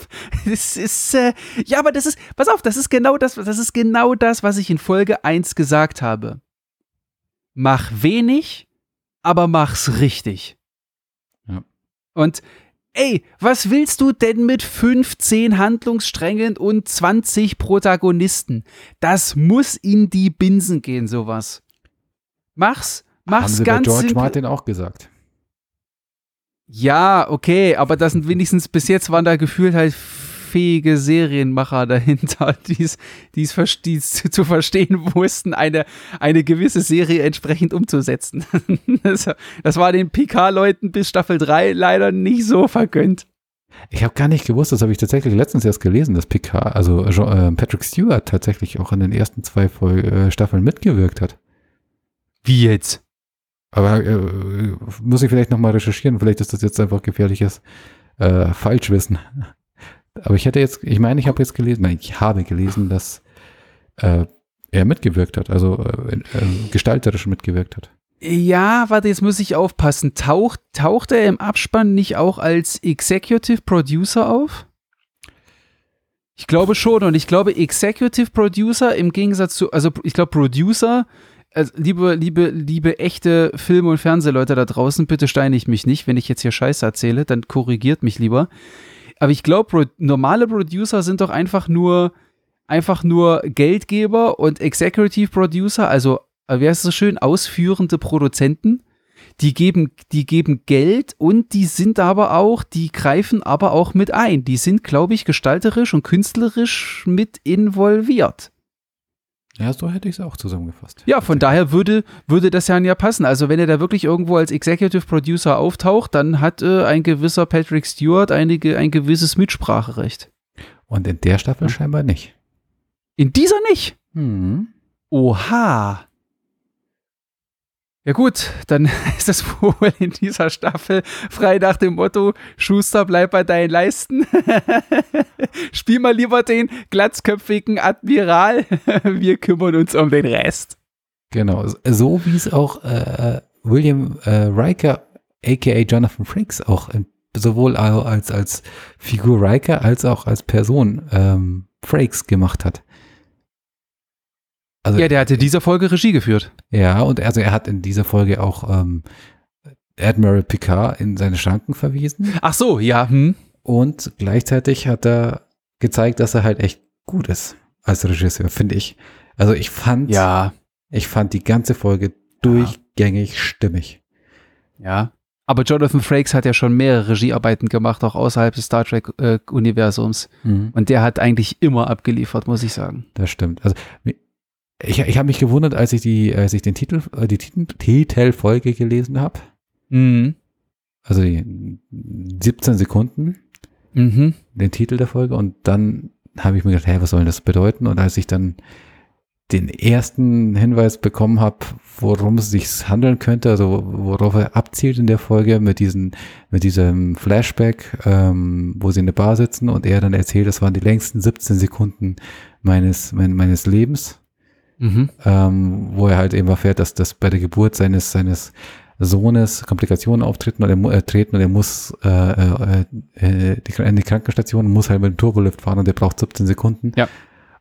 das ist, äh, ja, aber das ist, pass auf, das ist genau das, das ist genau das, was ich in Folge 1 gesagt habe. Mach wenig, aber mach's richtig. Ja. Und, ey, was willst du denn mit 15 Handlungssträngen und 20 Protagonisten? Das muss in die Binsen gehen, sowas. Mach's, Haben mach's sie bei ganz George simpel. Martin auch gesagt. Ja, okay, aber das sind wenigstens bis jetzt waren da gefühlt halt fähige Serienmacher dahinter, die es zu verstehen wussten, eine, eine gewisse Serie entsprechend umzusetzen. Das, das war den PK-Leuten bis Staffel 3 leider nicht so vergönnt. Ich habe gar nicht gewusst, das habe ich tatsächlich letztens erst gelesen, dass Picard, also Jean, äh, Patrick Stewart tatsächlich auch in den ersten zwei Folge, äh, Staffeln mitgewirkt hat. Wie jetzt? Aber äh, muss ich vielleicht nochmal recherchieren, vielleicht ist das jetzt einfach gefährliches äh, Falschwissen. Aber ich hätte jetzt, ich meine, ich habe jetzt gelesen, nein, ich habe gelesen, dass äh, er mitgewirkt hat, also äh, äh, gestalterisch mitgewirkt hat. Ja, warte, jetzt muss ich aufpassen. Taucht, taucht er im Abspann nicht auch als Executive Producer auf? Ich glaube schon und ich glaube Executive Producer im Gegensatz zu, also ich glaube Producer also, liebe, liebe, liebe echte Film- und Fernsehleute da draußen, bitte steinigt mich nicht, wenn ich jetzt hier Scheiße erzähle, dann korrigiert mich lieber. Aber ich glaube, normale Producer sind doch einfach nur, einfach nur Geldgeber und Executive Producer, also, äh, wie heißt es so schön, ausführende Produzenten. Die geben, die geben Geld und die sind aber auch, die greifen aber auch mit ein. Die sind, glaube ich, gestalterisch und künstlerisch mit involviert. Ja, so hätte ich es auch zusammengefasst. Ja, von daher würde, würde das ja ja passen. Also wenn er da wirklich irgendwo als Executive Producer auftaucht, dann hat äh, ein gewisser Patrick Stewart einige, ein gewisses Mitspracherecht. Und in der Staffel ja. scheinbar nicht. In dieser nicht? Mhm. Oha. Ja gut, dann ist es wohl in dieser Staffel frei nach dem Motto, Schuster, bleib bei deinen Leisten. Spiel mal lieber den glatzköpfigen Admiral. Wir kümmern uns um den Rest. Genau, so wie es auch äh, William äh, Riker, aka Jonathan Frakes, auch in, sowohl als, als Figur Riker als auch als Person ähm, Frakes gemacht hat. Also, ja, der hatte dieser Folge Regie geführt. Ja, und also er hat in dieser Folge auch ähm, Admiral Picard in seine Schranken verwiesen. Ach so, ja. Hm. Und gleichzeitig hat er gezeigt, dass er halt echt gut ist als Regisseur, finde ich. Also ich fand, ja, ich fand die ganze Folge durchgängig ja. stimmig. Ja. Aber Jonathan Frakes hat ja schon mehrere Regiearbeiten gemacht, auch außerhalb des Star Trek-Universums. Äh, mhm. Und der hat eigentlich immer abgeliefert, muss ich sagen. Das stimmt. Also ich, ich habe mich gewundert, als ich die, als ich den Titel, äh, die Titel, Titelfolge gelesen habe. Mhm. Also die 17 Sekunden, mhm. den Titel der Folge. Und dann habe ich mir gedacht, hey, was soll das bedeuten? Und als ich dann den ersten Hinweis bekommen habe, worum es sich handeln könnte, also worauf er abzielt in der Folge mit diesen, mit diesem Flashback, ähm, wo sie in der Bar sitzen und er dann erzählt, das waren die längsten 17 Sekunden meines, mein, meines Lebens mhm. ähm, wo er halt eben erfährt, dass das bei der Geburt seines, seines Sohnes Komplikationen auftreten oder er, äh, treten und er muss äh, äh, äh, die, in die Krankenstation muss halt mit dem Turbolift fahren und der braucht 17 Sekunden. Ja.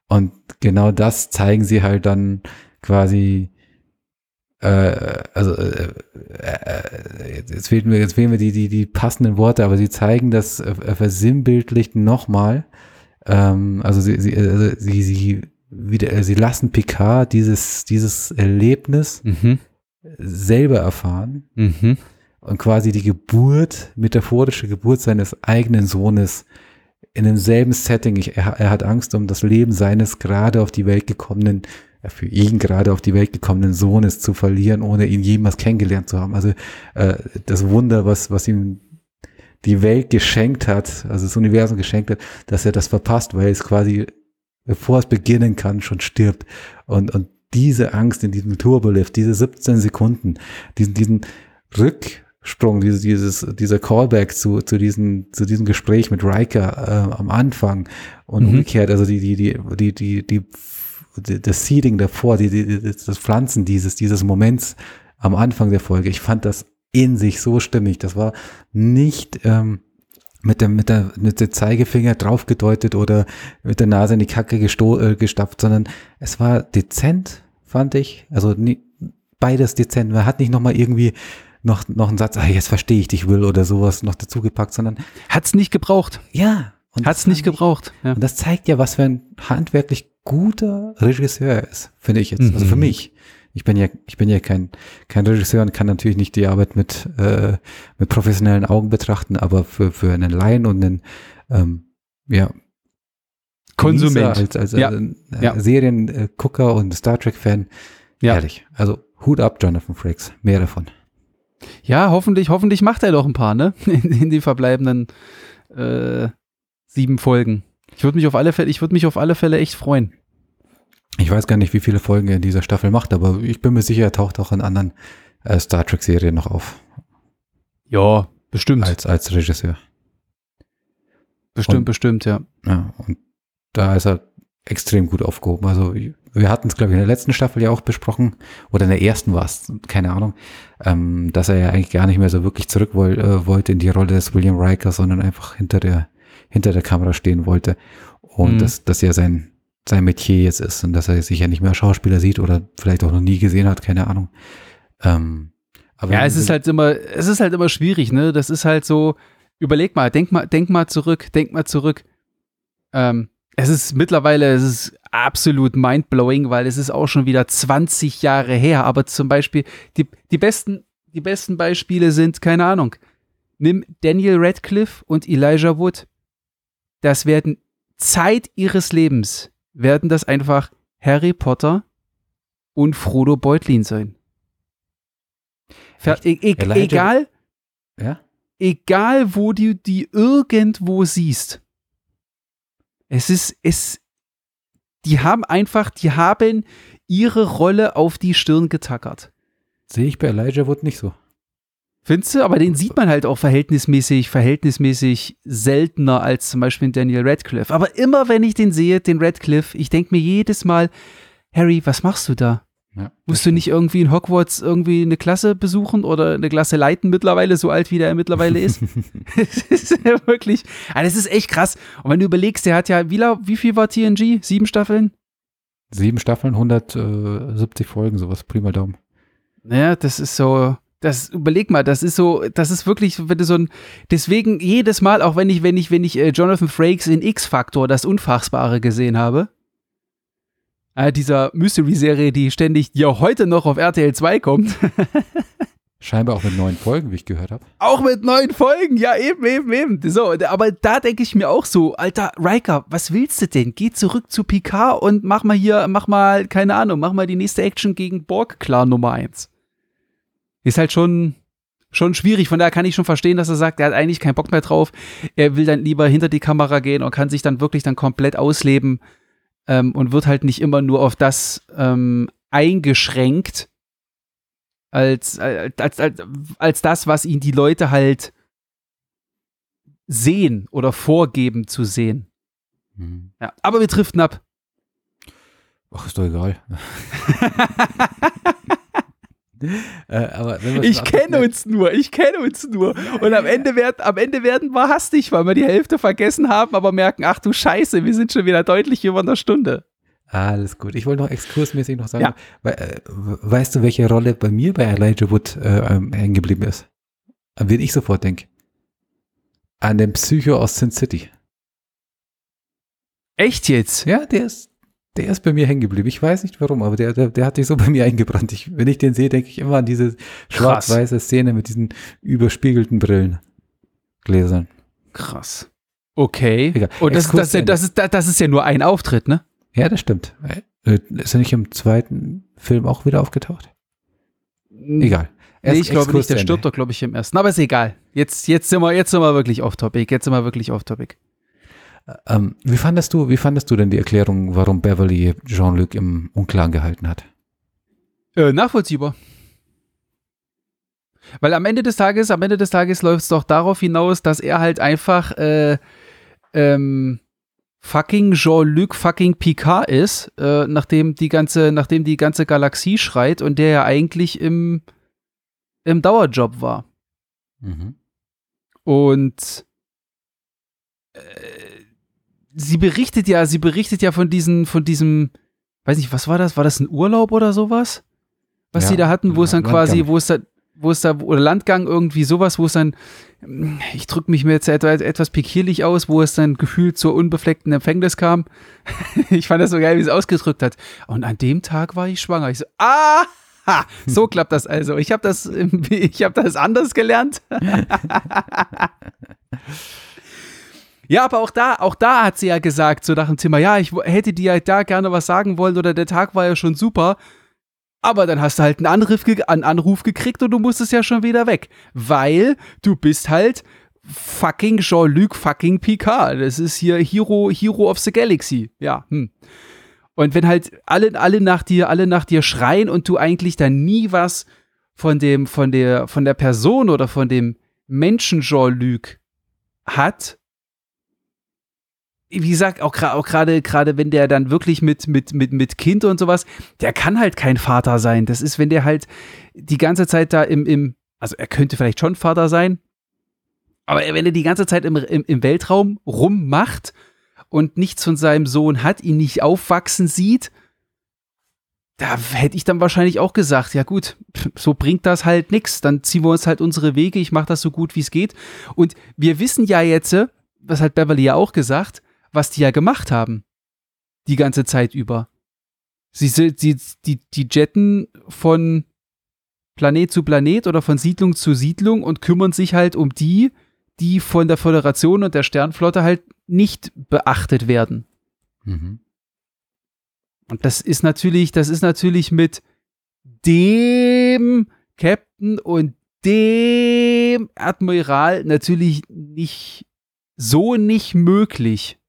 Und genau das zeigen sie halt dann quasi äh, also äh, jetzt fehlen mir jetzt fehlen mir die die die passenden Worte, aber sie zeigen das äh, versinnbildlicht nochmal. Ähm, also sie sie, also sie sie wieder, äh, sie lassen Picard dieses, dieses Erlebnis mhm. selber erfahren mhm. und quasi die Geburt, metaphorische Geburt seines eigenen Sohnes in demselben Setting. Ich, er, er, hat Angst um das Leben seines gerade auf die Welt gekommenen, äh, für ihn gerade auf die Welt gekommenen Sohnes zu verlieren, ohne ihn jemals kennengelernt zu haben. Also äh, das Wunder, was, was ihm die Welt geschenkt hat, also das Universum geschenkt hat, dass er das verpasst, weil es quasi bevor es beginnen kann, schon stirbt. Und, und diese Angst in diesem Turbolift, diese 17 Sekunden, diesen, diesen Rücksprung, dieses, dieses, dieser Callback zu, zu, diesen, zu diesem Gespräch mit Riker äh, am Anfang und mhm. umgekehrt, also die, die, die, die, die, die, das Seeding davor, die, die, das Pflanzen dieses, dieses Moments am Anfang der Folge, ich fand das in sich so stimmig. Das war nicht, ähm, mit dem, mit der, mit der Zeigefinger draufgedeutet oder mit der Nase in die Kacke gesto äh, gestapft, sondern es war dezent, fand ich. Also nie, beides dezent. Man hat nicht nochmal irgendwie noch, noch einen Satz, ah, jetzt verstehe ich dich, Will, oder sowas noch dazugepackt, sondern. Hat's nicht gebraucht. Ja. Hat's nicht gebraucht. Ja. Und das zeigt ja, was für ein handwerklich guter Regisseur er ist, finde ich jetzt. Mhm. Also für mhm. mich. Ich bin ja, ich bin ja kein, kein Regisseur und kann natürlich nicht die Arbeit mit, äh, mit professionellen Augen betrachten, aber für, für einen Laien und einen, ähm, ja, Konsument. als, als Ja. äh, Ja. Seriengucker und Star Trek-Fan. Ja. Herrlich. Also Hut ab, Jonathan Frakes. Mehr davon. Ja, hoffentlich, hoffentlich macht er doch ein paar, ne? In, in die verbleibenden äh, sieben Folgen. Ich würde mich auf alle Fälle, ich würde mich auf alle Fälle echt freuen. Ich weiß gar nicht, wie viele Folgen er in dieser Staffel macht, aber ich bin mir sicher, er taucht auch in anderen äh, Star Trek-Serien noch auf. Ja, bestimmt. Als, als Regisseur. bestimmt, und- bestimmt, ja. Ja, und da ist er extrem gut aufgehoben. Also wir hatten es, glaube ich, in der letzten Staffel ja auch besprochen, oder in der ersten war es, keine Ahnung, ähm, dass er ja eigentlich gar nicht mehr so wirklich zurück woll, äh, wollte in die Rolle des William Riker, sondern einfach hinter der, hinter der Kamera stehen wollte. Und Mhm. dass das ja sein, sein Metier jetzt ist und dass er sich ja nicht mehr Schauspieler sieht oder vielleicht auch noch nie gesehen hat, keine Ahnung. Ähm, aber Ja, es ist halt immer, es ist halt immer schwierig, ne? Das ist halt so, überleg mal, denk mal, denk mal zurück, denk mal zurück. Ähm, es ist mittlerweile, es ist absolut mindblowing, weil es ist auch schon wieder 20 Jahre her. Aber zum Beispiel, die, die besten, die besten Beispiele sind, keine Ahnung, nimm Daniel Radcliffe und Elijah Wood. Das werden Zeit ihres Lebens, werden das einfach Harry Potter und Frodo Beutlin sein. Ver e e egal, ja? egal wo du die irgendwo siehst. Es ist, es, die haben einfach, die haben ihre Rolle auf die Stirn getackert. Sehe ich bei Elijah Wood nicht so. Findest du? Aber den sieht man halt auch verhältnismäßig, verhältnismäßig seltener als zum Beispiel Daniel Radcliffe. Aber immer wenn ich den sehe, den Radcliffe, ich denke mir jedes Mal, Harry, was machst du da? Ja, Musst du nicht irgendwie in Hogwarts irgendwie eine Klasse besuchen oder eine Klasse leiten mittlerweile, so alt wie der mittlerweile ist? das ist ja wirklich, ah, das ist echt krass. Und wenn du überlegst, der hat ja, wie, wie viel war TNG? Sieben Staffeln? Sieben Staffeln, 170 Folgen, sowas, prima Daumen. Naja, das ist so, das, überleg mal, das ist so, das ist wirklich, wenn du so ein, deswegen jedes Mal, auch wenn ich, wenn ich, wenn ich äh, Jonathan Frakes in X-Factor, das Unfassbare gesehen habe, äh, dieser Mystery-Serie, die ständig, auch heute noch auf RTL 2 kommt, Scheinbar auch mit neun Folgen, wie ich gehört habe. Auch mit neuen Folgen, ja, eben, eben, eben. So, aber da denke ich mir auch so, Alter, Riker, was willst du denn? Geh zurück zu Picard und mach mal hier, mach mal, keine Ahnung, mach mal die nächste Action gegen Borg klar Nummer eins. Ist halt schon, schon schwierig. Von daher kann ich schon verstehen, dass er sagt, er hat eigentlich keinen Bock mehr drauf. Er will dann lieber hinter die Kamera gehen und kann sich dann wirklich dann komplett ausleben ähm, und wird halt nicht immer nur auf das ähm, eingeschränkt, als, als, als, als, das, was ihn die Leute halt sehen oder vorgeben zu sehen. Mhm. Ja, aber wir driften ab. Ach, ist doch egal. äh, Ich kenne uns nur, ich kenne uns nur. Und am Ende, werden, am Ende werden wir hastig, weil wir die Hälfte vergessen haben, aber merken, ach du Scheiße, wir sind schon wieder deutlich über einer Stunde. Alles gut. Ich wollte noch exkursmäßig noch sagen, Ja. weil, äh, weißt du, welche Rolle bei mir bei Elijah Wood äh, ähm, hängen geblieben ist? An wen ich sofort denke? An den Psycho aus Sin City. Echt jetzt? Ja, der ist, der ist bei mir hängen geblieben. Ich weiß nicht warum, aber der, der, der hat sich so bei mir eingebrannt. Ich, wenn ich den sehe, denke ich immer an diese schwarz-weiße Szene mit diesen überspiegelten Brillen. Gläsern. Krass. Okay. Egal. Und das, das, das, ist, das ist ja nur ein Auftritt, ne? Ja, das stimmt. Äh, Ist er nicht im zweiten Film auch wieder aufgetaucht? Egal. Nee, ich glaube nicht, der stirbt doch, glaube ich, im ersten. Aber ist egal. Jetzt, jetzt, sind wir, jetzt sind wir wirklich off-topic. Jetzt sind wir wirklich off-topic. Ähm, wie fandest du, wie fandest du denn die Erklärung, warum Beverly Jean-Luc im Unklaren gehalten hat? Äh, nachvollziehbar. Weil am Ende des Tages, am Ende des Tages läuft es doch darauf hinaus, dass er halt einfach äh, ähm, fucking Jean-Luc fucking Picard ist, äh, nachdem die ganze, nachdem die ganze Galaxie schreit und der ja eigentlich im, im Dauerjob war. Mhm. Und äh, sie berichtet ja, sie berichtet ja von diesen, von diesem, weiß nicht, was war das? War das ein Urlaub oder sowas? Was Ja, sie da hatten, wo es dann Landgang. quasi, wo es da, wo es da, oder Landgang irgendwie sowas, wo es dann, ich drücke mich mir jetzt etwa, etwas pikierlich aus, wo es dann gefühlt zur unbefleckten Empfängnis kam. ich fand das so geil, wie es ausgedrückt hat. Und an dem Tag war ich schwanger. Ich so, ah! so klappt das also. Ich habe das, ich habe das anders gelernt. Ja, aber auch da, auch da hat sie ja gesagt, so nach dem Zimmer, ja, ich hätte dir halt da gerne was sagen wollen oder der Tag war ja schon super. Aber dann hast du halt einen Anruf, einen Anruf gekriegt und du musstest ja schon wieder weg. Weil du bist halt fucking Jean-Luc fucking Picard. Das ist hier Hero, Hero of the Galaxy. Ja, hm. Und wenn halt alle, alle nach dir, alle nach dir schreien und du eigentlich dann nie was von dem, von der, von der Person oder von dem Menschen Jean-Luc hat, wie gesagt, auch gerade gerade wenn der dann wirklich mit mit mit mit Kind und sowas, der kann halt kein Vater sein. Das ist, wenn der halt die ganze Zeit da im im also er könnte vielleicht schon Vater sein, aber wenn er die ganze Zeit im, im, im Weltraum rummacht und nichts von seinem Sohn hat, ihn nicht aufwachsen sieht, da hätte ich dann wahrscheinlich auch gesagt, ja gut, so bringt das halt nichts. Dann ziehen wir uns halt unsere Wege, ich mache das so gut wie es geht. Und wir wissen ja jetzt, was hat Beverly ja auch gesagt, was die ja gemacht haben. Die ganze Zeit über. Sie, sie, die, die jetten von Planet zu Planet oder von Siedlung zu Siedlung und kümmern sich halt um die, die von der Föderation und der Sternflotte halt nicht beachtet werden. Mhm. Und das ist natürlich, das ist natürlich mit dem Captain und dem Admiral natürlich nicht so nicht möglich.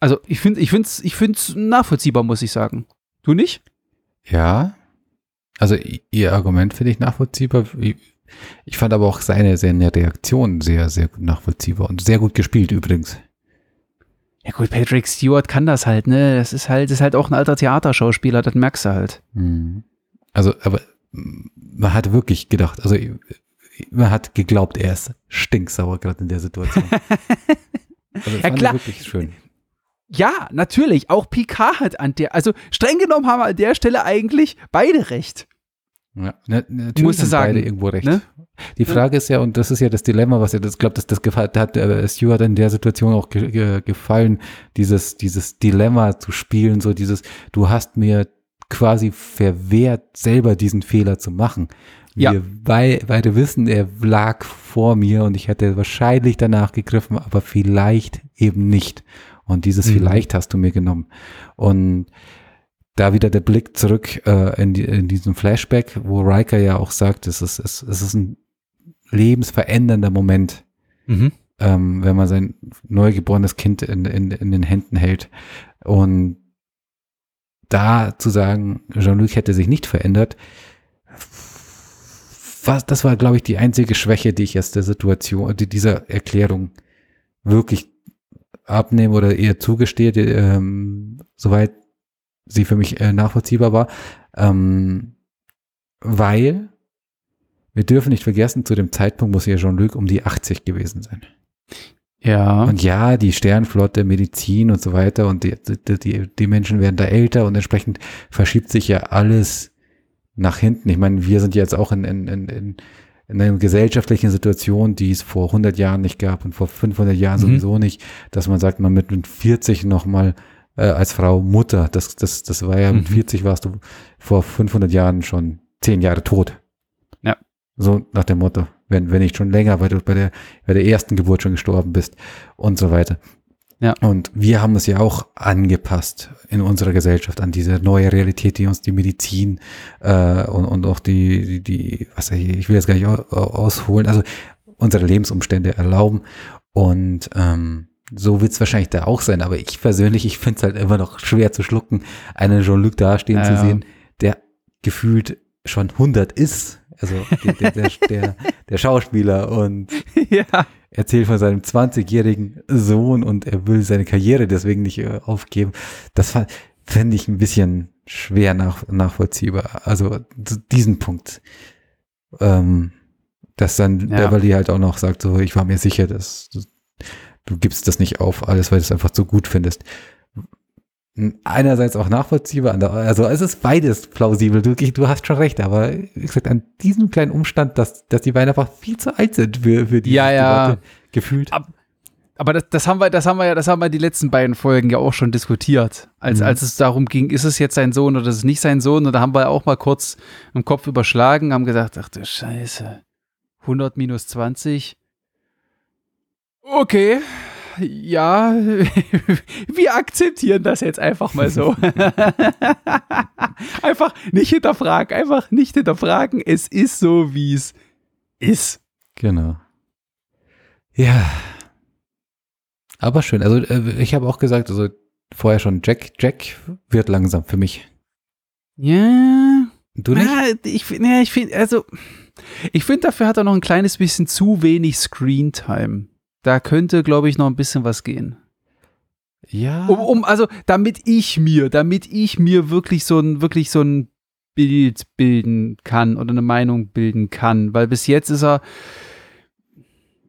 Also ich finde, ich finde es ich find's nachvollziehbar, muss ich sagen. Du nicht? Ja. Also ihr Argument finde ich nachvollziehbar. Ich, ich fand aber auch seine, seine Reaktion sehr, sehr gut nachvollziehbar und sehr gut gespielt übrigens. Ja gut, Patrick Stewart kann das halt, ne? Das ist halt, das ist halt auch ein alter Theaterschauspieler, das merkst du halt. Mhm. Also, aber man hat wirklich gedacht, also man hat geglaubt, er ist stinksauer gerade in der Situation. also, ja klar. wirklich schön. Ja, natürlich. Auch Picard hat an der, also streng genommen haben wir an der Stelle eigentlich beide recht. Ja, ne, natürlich Musste haben sagen, beide irgendwo recht. Ne? Die Frage ist ja, und das ist ja das Dilemma, was er, das glaube, dass das gefällt, hat äh, Stewart in der Situation auch ge ge gefallen, dieses, dieses Dilemma zu spielen, so dieses, du hast mir quasi verwehrt, selber diesen Fehler zu machen. Wir ja. bei, beide wissen, er lag vor mir und ich hätte wahrscheinlich danach gegriffen, aber vielleicht eben nicht. Und dieses mhm. vielleicht hast du mir genommen. Und da wieder der Blick zurück äh, in, die, in diesem Flashback, wo Riker ja auch sagt, es ist, es, es ist ein lebensverändernder Moment, mhm. ähm, wenn man sein neugeborenes Kind in, in, in den Händen hält. Und da zu sagen, Jean-Luc hätte sich nicht verändert, was, das war, glaube ich, die einzige Schwäche, die ich aus der Situation, die dieser Erklärung wirklich abnehme oder eher zugestehe, ähm, soweit sie für mich äh, nachvollziehbar war, ähm, weil wir dürfen nicht vergessen, zu dem Zeitpunkt muss ja Jean-Luc um die 80 gewesen sein. Ja. Und ja, die Sternflotte, Medizin und so weiter und die, die, die, die Menschen werden da älter und entsprechend verschiebt sich ja alles nach hinten. Ich meine, wir sind jetzt auch in, in, in, in in einer gesellschaftlichen Situation, die es vor 100 Jahren nicht gab und vor 500 Jahren mhm. sowieso nicht, dass man sagt, man mit 40 nochmal äh, als Frau Mutter, das, das, das war ja, mhm. mit 40 warst du vor 500 Jahren schon 10 Jahre tot. Ja. So nach dem Motto, wenn, wenn nicht schon länger, weil du bei der, bei der ersten Geburt schon gestorben bist und so weiter. Ja. Und wir haben es ja auch angepasst in unserer Gesellschaft an diese neue Realität, die uns die Medizin äh, und, und auch die, die, die, was ich will jetzt gar nicht ausholen, also unsere Lebensumstände erlauben. Und ähm, so wird es wahrscheinlich da auch sein. Aber ich persönlich, ich finde es halt immer noch schwer zu schlucken, einen Jean-Luc dastehen ja, zu sehen, der gefühlt schon 100 ist. Also der, der, der, der Schauspieler und ja erzählt von seinem 20-jährigen Sohn und er will seine Karriere deswegen nicht äh, aufgeben. Das fände ich ein bisschen schwer nach, nachvollziehbar. Also diesen Punkt. Ähm, dass dann ja. Beverly halt auch noch sagt, so, ich war mir sicher, dass du, du gibst das nicht auf, alles, weil du es einfach so gut findest einerseits auch nachvollziehbar, also es ist beides plausibel. Du, du hast schon recht, aber wie gesagt, an diesem kleinen Umstand, dass, dass die beiden einfach viel zu alt sind für, für die ja, ja. Debatte gefühlt. Ab, aber das, das haben wir, das haben wir ja, das haben wir die letzten beiden Folgen ja auch schon diskutiert. Als, mhm. als es darum ging, ist es jetzt sein Sohn oder ist es nicht sein Sohn? Und da haben wir auch mal kurz im Kopf überschlagen, haben gesagt, ach du Scheiße, 100 minus 20. Okay, ja, wir akzeptieren das jetzt einfach mal so. einfach nicht hinterfragen, einfach nicht hinterfragen. Es ist so, wie es ist. Genau. Ja. Aber schön. Also äh, ich habe auch gesagt, also vorher schon, Jack, Jack wird langsam für mich. Ja. Du nicht? Ja, ich, ja, ich finde, also, ich finde, dafür hat er noch ein kleines bisschen zu wenig Screentime. Da könnte, glaube ich, noch ein bisschen was gehen. Ja. Um, um, also, damit ich mir, damit ich mir wirklich so ein, wirklich so ein Bild bilden kann oder eine Meinung bilden kann. Weil bis jetzt ist er,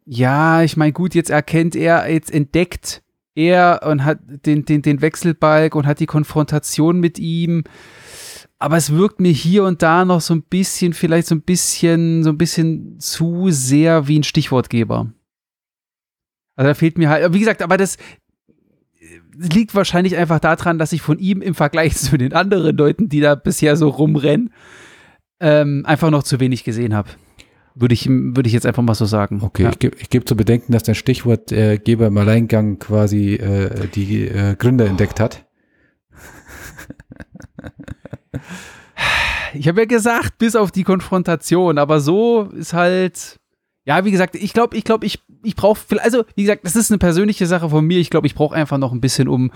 ja, ich meine, gut, jetzt erkennt er, jetzt entdeckt er und hat den, den, den Wechselbalg und hat die Konfrontation mit ihm. Aber es wirkt mir hier und da noch so ein bisschen, vielleicht so ein bisschen, so ein bisschen zu sehr wie ein Stichwortgeber. Also da fehlt mir halt, wie gesagt, aber das liegt wahrscheinlich einfach daran, dass ich von ihm im Vergleich zu den anderen Leuten, die da bisher so rumrennen, ähm, einfach noch zu wenig gesehen habe. Würde ich, würde ich jetzt einfach mal so sagen. Okay, ja. ich gebe geb zu bedenken, dass der Stichwortgeber im Alleingang quasi äh, die äh, Gründer entdeckt hat. Ich habe ja gesagt, bis auf die Konfrontation, aber so ist halt, ja, wie gesagt, ich glaube, ich glaube, ich, ich brauche, also wie gesagt, das ist eine persönliche Sache von mir. Ich glaube, ich brauche einfach noch ein bisschen, um,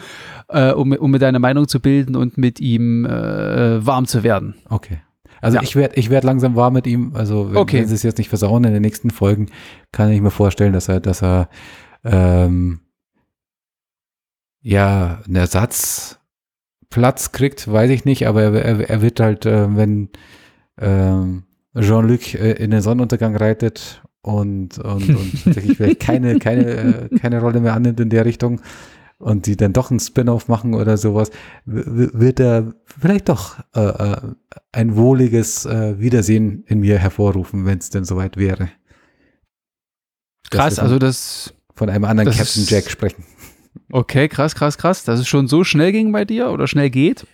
äh, um, um mir deine Meinung zu bilden und mit ihm äh, warm zu werden. Okay. Also Ja. ich werde ich werd langsam warm mit ihm. Also wenn, Okay. wenn sie es jetzt nicht versauen in den nächsten Folgen, kann ich mir vorstellen, dass er, dass er ähm, ja einen Ersatzplatz kriegt, weiß ich nicht, aber er, er, er wird halt, äh, wenn ähm, Jean-Luc äh, in den Sonnenuntergang reitet und, und, und tatsächlich vielleicht keine, keine, äh, keine Rolle mehr annimmt in der Richtung und die dann doch einen Spin-off machen oder sowas, wird er vielleicht doch äh, äh, ein wohliges äh, Wiedersehen in mir hervorrufen, wenn es denn soweit wäre. Krass, also das, von einem anderen Captain ist- Jack sprechen. okay, krass, krass, krass, dass es schon so schnell ging bei dir oder schnell geht.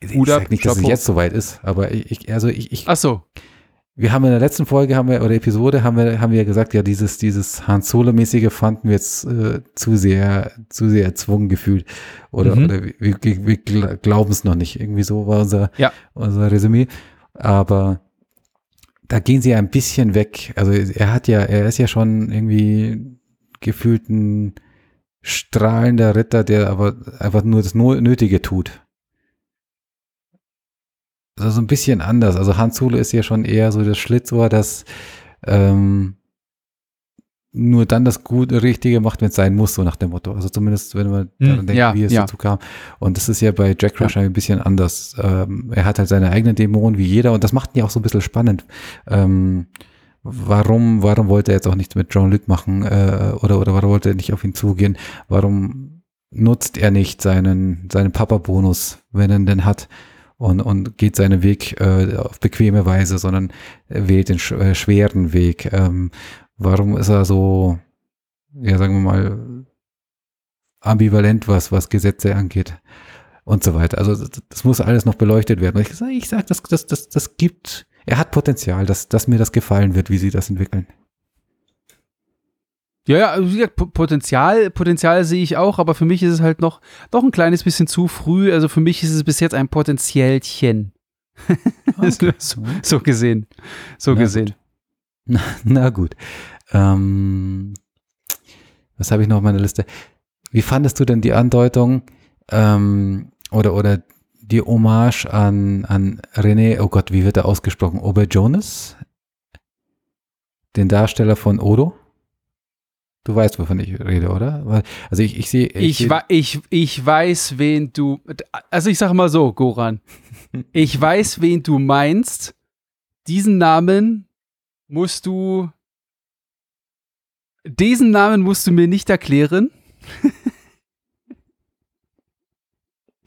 Ich sage nicht, dass es Chapeau. jetzt soweit ist, aber ich, ich also ich, ich Ach so, wir haben in der letzten Folge haben wir oder Episode haben wir haben wir ja gesagt, ja dieses dieses Han Solo mäßige fanden wir jetzt äh, zu sehr zu sehr erzwungen gefühlt oder Mhm. oder wir, wir, wir gl- glauben es noch nicht. Irgendwie so war unser Ja. unser Resümee, aber da gehen sie ja ein bisschen weg. Also er hat ja er ist ja schon irgendwie gefühlt ein strahlender Ritter, der aber einfach nur das Nötige tut. Also so ein bisschen anders. Also Han Solo ist ja schon eher so das Schlitzohr, das ähm, nur dann das Gute, Richtige macht, wenn es sein muss, so nach dem Motto. Also zumindest, wenn man Hm, daran denkt, ja, wie es ja. dazu kam. Und das ist ja bei Jack Ja. wahrscheinlich ein bisschen anders. Ähm, er hat halt seine eigenen Dämonen wie jeder und das macht ihn ja auch so ein bisschen spannend. Ähm, warum, warum wollte er jetzt auch nichts mit Jean-Luc machen äh, oder, oder warum wollte er nicht auf ihn zugehen? Warum nutzt er nicht seinen, seinen Papa-Bonus, wenn er ihn denn hat? Und, und geht seinen Weg äh, auf bequeme Weise, sondern er wählt den sch äh, schweren Weg. Ähm, warum ist er so, ja, sagen wir mal, ambivalent, was, was Gesetze angeht und so weiter. Also das, das muss alles noch beleuchtet werden. Ich sage, ich sag, das, das, das, das gibt, er hat Potenzial, dass, dass mir das gefallen wird, wie sie das entwickeln. Ja, ja, also wie gesagt, Potenzial, Potenzial sehe ich auch, aber für mich ist es halt noch, noch ein kleines bisschen zu früh. Also für mich ist es bis jetzt ein Potenzialchen. Okay. so, so gesehen. So Na gesehen. Na, na gut. Ähm, was habe ich noch auf meiner Liste? Wie fandest du denn die Andeutung ähm, oder, oder die Hommage an, an René, oh Gott, wie wird er ausgesprochen? Ober Jonas? Den Darsteller von Odo? Du weißt, wovon ich rede, oder? Also ich, ich sehe. Ich, wa ich, ich weiß, wen du. Also ich sage mal so, Goran. Ich weiß, wen du meinst. Diesen Namen musst du. Diesen Namen musst du mir nicht erklären.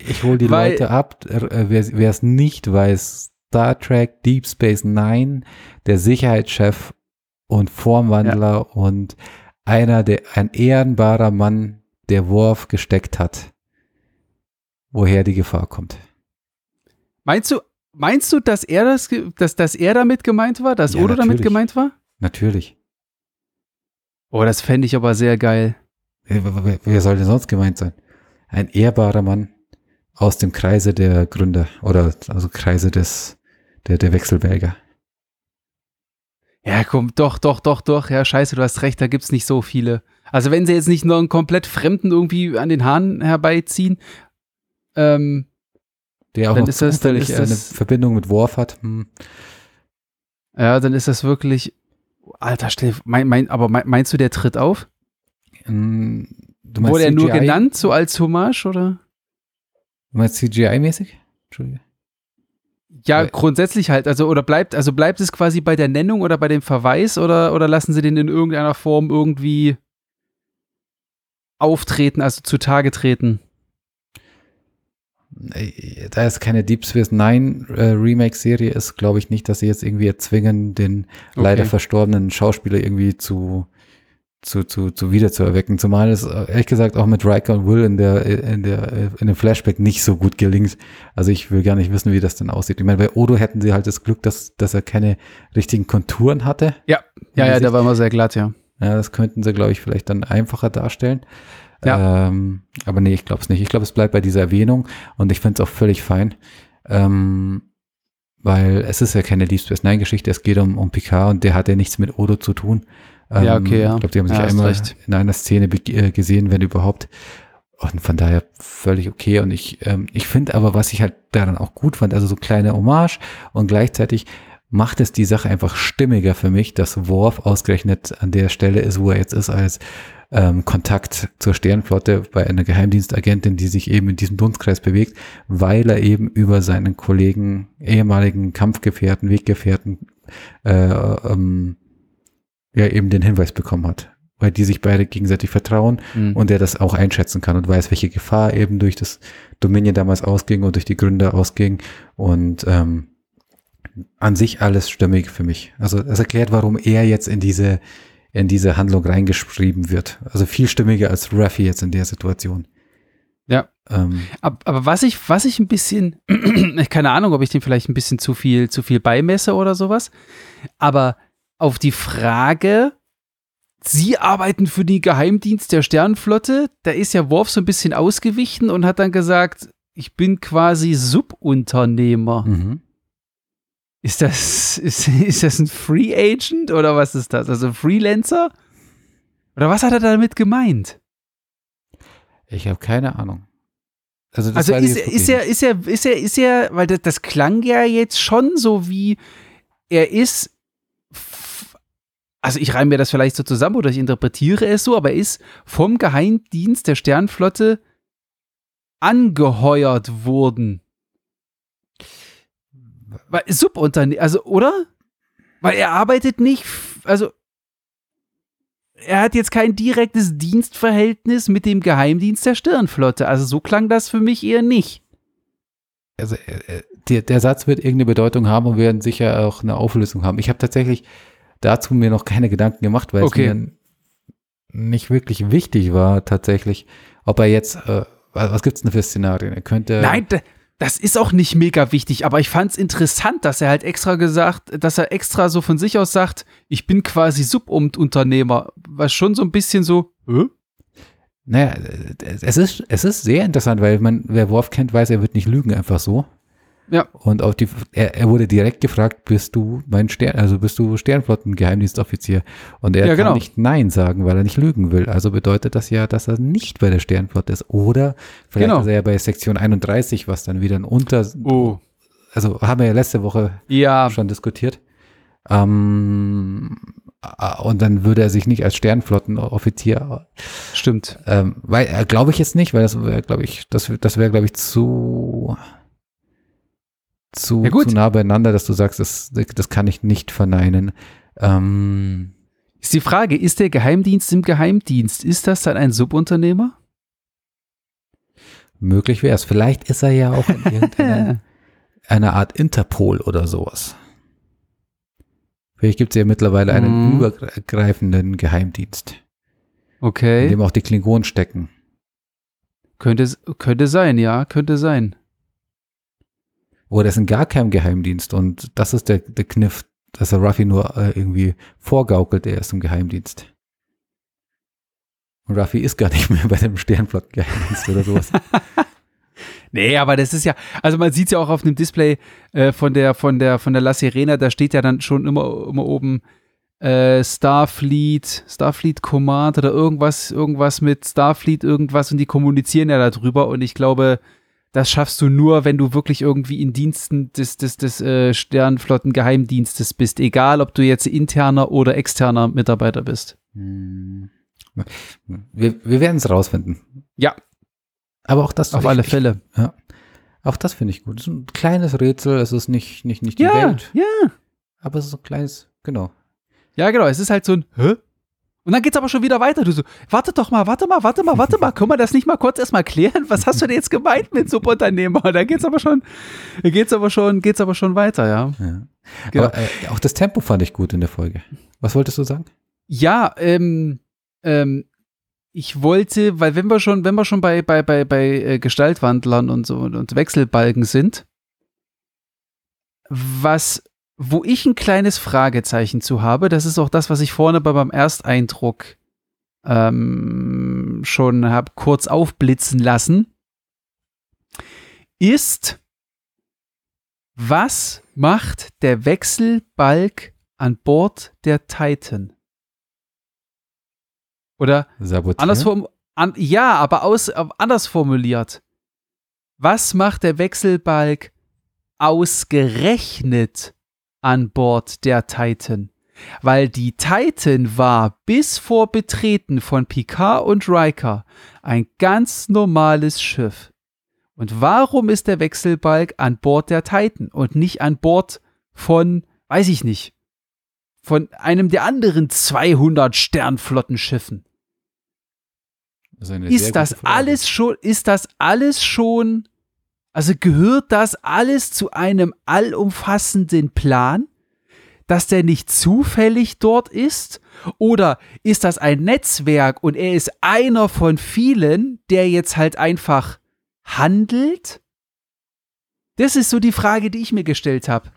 Ich hole die Weil- Leute ab. Äh, Wer es nicht weiß, Star Trek Deep Space Nine, der Sicherheitschef und Formwandler und einer, der ein ehrenbarer Mann, der Worf gesteckt hat, woher die Gefahr kommt. Meinst du, meinst du, dass er das, dass, dass er damit gemeint war, dass Ja, Odo damit natürlich. gemeint war? Natürlich. Oh, das fände ich aber sehr geil. wer, wer soll denn sonst gemeint sein? Ein ehrbarer Mann aus dem Kreise der Gründer oder also Kreise des der, der Wechselbelger. Ja, komm, doch, doch, doch, doch. Ja, scheiße, du hast recht, da gibt's nicht so viele. Also wenn sie jetzt nicht nur einen komplett Fremden irgendwie an den Haaren herbeiziehen, ähm, der auch Dann noch ist das- dann ist eine das- Verbindung mit Worf hat. Hm. ja, dann ist das wirklich, alter, stell, mein, mein, aber mein, meinst du, der tritt auf? Hm, meinst Wurde er nur genannt, so als Hommage, oder? Du meinst CGI-mäßig? Entschuldige. Ja, grundsätzlich halt, also oder bleibt, also bleibt es quasi bei der Nennung oder bei dem Verweis oder, oder lassen sie den in irgendeiner Form irgendwie auftreten, also zutage treten? Da es keine Deep Space Nine äh, Remake-Serie ist, glaube ich nicht, dass sie jetzt irgendwie erzwingen, den leider Okay. verstorbenen Schauspieler irgendwie zu, zu, zu, zu wieder zu erwecken. Zumal es äh, ehrlich gesagt auch mit Riker und Will in der, in der, äh, in dem Flashback nicht so gut gelingt. Also ich will gar nicht wissen, wie das denn aussieht. Ich meine, bei Odo hätten sie halt das Glück, dass, dass er keine richtigen Konturen hatte. Ja, ja, ja, der war immer sehr glatt, ja. Ja, das könnten sie, glaube ich, vielleicht dann einfacher darstellen. Ja. Ähm, aber nee, ich glaube es nicht. Ich glaube, es bleibt bei dieser Erwähnung und ich finde es auch völlig fein. Ähm, weil es ist ja keine Deep Space Nine Geschichte, es geht um, um Picard und der hat ja nichts mit Odo zu tun. Ähm, Ja, okay, ja. Ich glaube, die haben sich Ja, einmal in einer Szene äh, gesehen, wenn überhaupt. Und von daher völlig okay. Und ich, ähm, ich finde aber, was ich halt daran auch gut fand, also so kleine Hommage und gleichzeitig macht es die Sache einfach stimmiger für mich, dass Worf ausgerechnet an der Stelle ist, wo er jetzt ist, als ähm, Kontakt zur Sternflotte bei einer Geheimdienstagentin, die sich eben in diesem Dunstkreis bewegt, weil er eben über seinen Kollegen, ehemaligen Kampfgefährten, Weggefährten, äh, ähm, ja eben den Hinweis bekommen hat, weil die sich beide gegenseitig vertrauen Mhm. und der das auch einschätzen kann und weiß, welche Gefahr eben durch das Dominion damals ausging und durch die Gründer ausging und ähm, an sich alles stimmig für mich. Also das erklärt, warum er jetzt in diese in diese Handlung reingeschrieben wird. Also viel stimmiger als Ruffy jetzt in der Situation. Ja. Ähm, Ab- Aber was ich, was ich ein bisschen, keine Ahnung, ob ich dem vielleicht ein bisschen zu viel, zu viel beimesse oder sowas, aber auf die Frage, Sie arbeiten für den Geheimdienst der Sternenflotte, da ist ja Worf so ein bisschen ausgewichen und hat dann gesagt, ich bin quasi Subunternehmer. mhm. Ist das, ist, ist das ein Free Agent oder was ist das? Also ein Freelancer? Oder was hat er damit gemeint? Ich habe keine Ahnung. Also, das Also ist, ist er, ist er, ist er, ist er, weil das, das klang ja jetzt schon so wie, er ist, also ich reime mir das vielleicht so zusammen oder ich interpretiere es so, aber er ist vom Geheimdienst der Sternflotte angeheuert worden. Subunternehmen, also, oder? Weil er arbeitet nicht, also er hat jetzt kein direktes Dienstverhältnis mit dem Geheimdienst der Stirnflotte. Also so klang das für mich eher nicht. also äh, äh, der, der Satz wird irgendeine Bedeutung haben und werden sicher auch eine Auflösung haben. Ich habe tatsächlich dazu mir noch keine Gedanken gemacht, weil Okay. es mir nicht wirklich wichtig war, tatsächlich, ob er jetzt, äh, was gibt's denn für Szenarien? Er könnte. Nein, das ist auch nicht mega wichtig, aber ich fand es interessant, dass er halt extra gesagt, dass er extra so von sich aus sagt, ich bin quasi Subunternehmer, was schon so ein bisschen so, Hä? Naja, es ist, es ist sehr interessant, weil man, wer Worf kennt, weiß, er wird nicht lügen einfach so. Ja. Und auf die, er, er wurde direkt gefragt, bist du mein Stern, also bist du Sternflottengeheimdienstoffizier? Und er Ja, kann genau. nicht Nein sagen, weil er nicht lügen will. Also bedeutet das ja, dass er nicht bei der Sternflotte ist. Oder vielleicht Genau. ist er ja bei Sektion 31, was dann wieder ein Unter, oh, also haben wir ja letzte Woche ja, schon diskutiert. Ähm, äh, und dann würde er sich nicht als Sternflottenoffizier stimmt. ähm, weil äh, glaube ich jetzt nicht, weil das wäre, glaube ich, das, das wäre, glaube ich, zu zu, Ja, zu nah beieinander, dass du sagst, das, das kann ich nicht verneinen. Ähm, Ist die Frage, ist der Geheimdienst im Geheimdienst, ist das dann ein Subunternehmer? möglich wäre es. Vielleicht ist er ja auch in irgendeiner einer Art Interpol oder sowas. Vielleicht gibt es ja mittlerweile einen Mhm. übergreifenden Geheimdienst, in Okay, dem auch die Klingonen stecken. könnte, könnte sein, ja, könnte sein. Oder ist in gar keinem Geheimdienst und das ist der, der Kniff, dass er Ruffy nur äh, irgendwie vorgaukelt, er ist im Geheimdienst. Und Ruffy ist gar nicht mehr bei dem Sternflottengeheimdienst oder sowas. Nee, aber das ist ja, also man sieht es ja auch auf dem Display äh, von der, von der, von der La Sirena, da steht ja dann schon immer, immer oben äh, Starfleet, Starfleet Command oder irgendwas, irgendwas mit Starfleet, irgendwas und die kommunizieren ja darüber und ich glaube, das schaffst du nur, wenn du wirklich irgendwie in Diensten des, des, des äh, Sternflottengeheimdienstes bist, egal ob du jetzt interner oder externer Mitarbeiter bist. Hm. Wir, wir werden es rausfinden. Ja. Aber auch das auf alle Fälle. Ja. Auch das finde ich gut. Es ist ein kleines Rätsel, es ist nicht, nicht, nicht die ja, Welt. Ja. Aber es ist ein kleines, genau. Ja, genau. Es ist halt so ein, hä? Und dann geht's aber schon wieder weiter. Du so, warte doch mal, warte mal, warte mal, warte mal. Können wir das nicht mal kurz erstmal klären? Was hast du denn jetzt gemeint mit Subunternehmer? Da geht's aber schon, geht's aber schon, geht's aber schon weiter, ja. ja. Genau. Aber äh, auch das Tempo fand ich gut in der Folge. Was wolltest du sagen? Ja, ähm, ähm, ich wollte, weil wenn wir schon, wenn wir schon bei, bei, bei, bei äh, Gestaltwandlern und so und Wechselbalken sind, was, wo ich ein kleines Fragezeichen zu habe, das ist auch das, was ich vorne bei meinem Ersteindruck ähm, schon habe kurz aufblitzen lassen, ist, was macht der Wechselbalg an Bord der Titan? Oder Sabotieren? an, ja, aber aus, anders formuliert. Was macht der Wechselbalg ausgerechnet an Bord der Titan? Weil die Titan war bis vor Betreten von Picard und Riker ein ganz normales Schiff. Und warum ist der Wechselbalg an Bord der Titan und nicht an Bord von, weiß ich nicht, von einem der anderen 200 Sternflottenschiffen? Das ist, ist das alles schon, ist das alles schon, also gehört das alles zu einem allumfassenden Plan, dass der nicht zufällig dort ist? Oder ist das ein Netzwerk und er ist einer von vielen, der jetzt halt einfach handelt? Das ist so die Frage, die ich mir gestellt habe.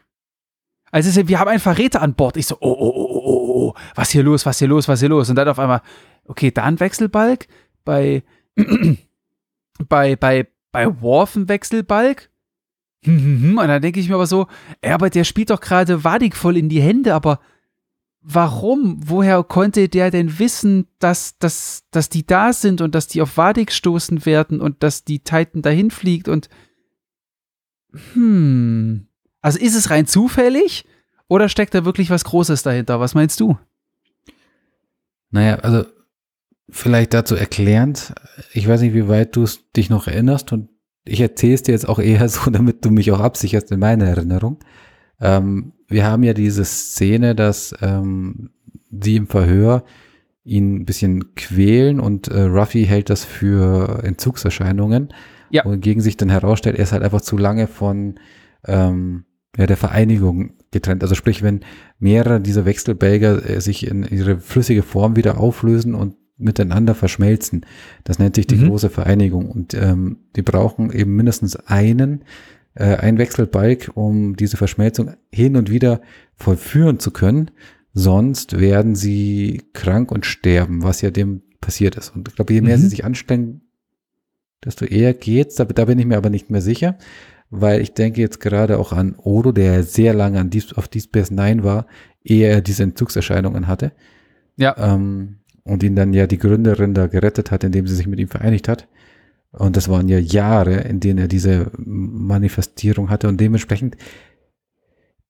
Also wir haben einen Verräter an Bord. Ich so, oh, oh, oh, oh, oh, was hier los, was hier los, was hier los? Und dann auf einmal, okay, da ein Wechselbalg, bei, bei, bei, bei Worf ein Wechselbalg. Und dann denke ich mir aber so, ja, aber der spielt doch gerade Wadig voll in die Hände, aber warum? Woher konnte der denn wissen, dass, dass, dass die da sind und dass die auf Wadig stoßen werden und dass die Titan dahin fliegt und hm. Also ist es rein zufällig oder steckt da wirklich was Großes dahinter? Was meinst du? Naja, also vielleicht dazu erklärend, ich weiß nicht, wie weit du dich noch erinnerst und ich erzähle es dir jetzt auch eher so, damit du mich auch absicherst in meiner Erinnerung. Ähm, wir haben ja diese Szene, dass ähm, sie im Verhör ihn ein bisschen quälen und äh, Ruffy hält das für Entzugserscheinungen. Ja. Und gegen sich dann herausstellt, er ist halt einfach zu lange von ähm, ja, der Vereinigung getrennt. Also sprich, wenn mehrere dieser Wechselbälger äh, sich in ihre flüssige Form wieder auflösen und miteinander verschmelzen. Das nennt sich die mhm. große Vereinigung. Und ähm, die brauchen eben mindestens einen, äh, ein Wechselbalg, um diese Verschmelzung hin und wieder vollführen zu können. Sonst werden sie krank und sterben, was ja dem passiert ist. Und ich glaube, je mehr mhm. sie sich anstrengen, desto eher geht's. Da, da bin ich mir aber nicht mehr sicher, weil ich denke jetzt gerade auch an Odo, der sehr lange an Deep, auf Deep Space Nine war, ehe er diese Entzugserscheinungen hatte. Ja. Ähm, und ihn dann ja die Gründerin da gerettet hat, indem sie sich mit ihm vereinigt hat. Und das waren ja Jahre, in denen er diese Manifestierung hatte und dementsprechend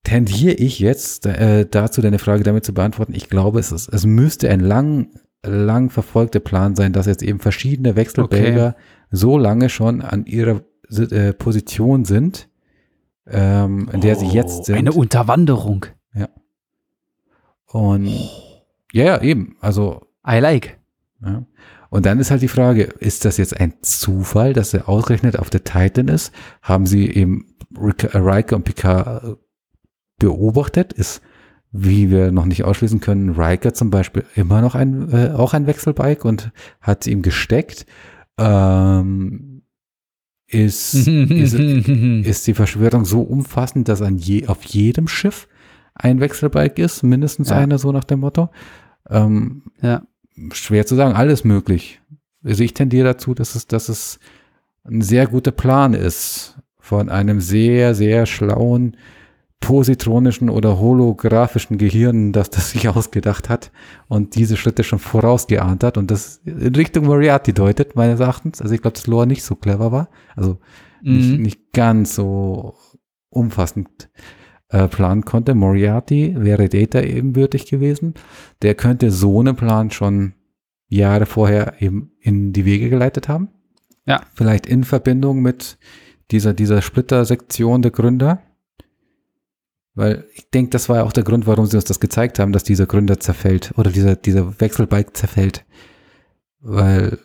tendiere ich jetzt äh, dazu, deine Frage damit zu beantworten. Ich glaube, es, ist, es müsste ein lang, lang verfolgter Plan sein, dass jetzt eben verschiedene Wechselbälger okay. so lange schon an ihrer äh, Position sind, ähm, in der oh, sie jetzt sind. Eine Unterwanderung. Ja. Und ja, ja, eben. Also I like. Ja. Und dann ist halt die Frage, ist das jetzt ein Zufall, dass er ausgerechnet auf der Titan ist? Haben sie eben Riker und Picard äh, beobachtet? Ist, wie wir noch nicht ausschließen können, Riker zum Beispiel immer noch ein, äh, auch ein Wechselbike und hat ihm gesteckt? Ähm, ist, ist, ist die Verschwörung so umfassend, dass an je, auf jedem Schiff ein Wechselbike ist, mindestens ja. einer, so nach dem Motto? Ähm, ja schwer zu sagen, alles möglich. Also ich tendiere dazu, dass es, dass es ein sehr guter Plan ist von einem sehr, sehr schlauen positronischen oder holographischen Gehirn, das das sich ausgedacht hat und diese Schritte schon vorausgeahnt hat und das in Richtung Moriarty deutet, meines Erachtens. Also ich glaube, dass Lore nicht so clever war. Also mhm. nicht, nicht ganz so umfassend äh, planen konnte. Moriarty wäre Data ebenbürtig gewesen. Der könnte so einen Plan schon Jahre vorher eben in die Wege geleitet haben. Ja. Vielleicht in Verbindung mit dieser, dieser Splitter-Sektion der Gründer weil ich denke, das war ja auch der Grund, warum sie uns das gezeigt haben, dass dieser Gründer zerfällt oder dieser, dieser Wechselbalg zerfällt. Weil.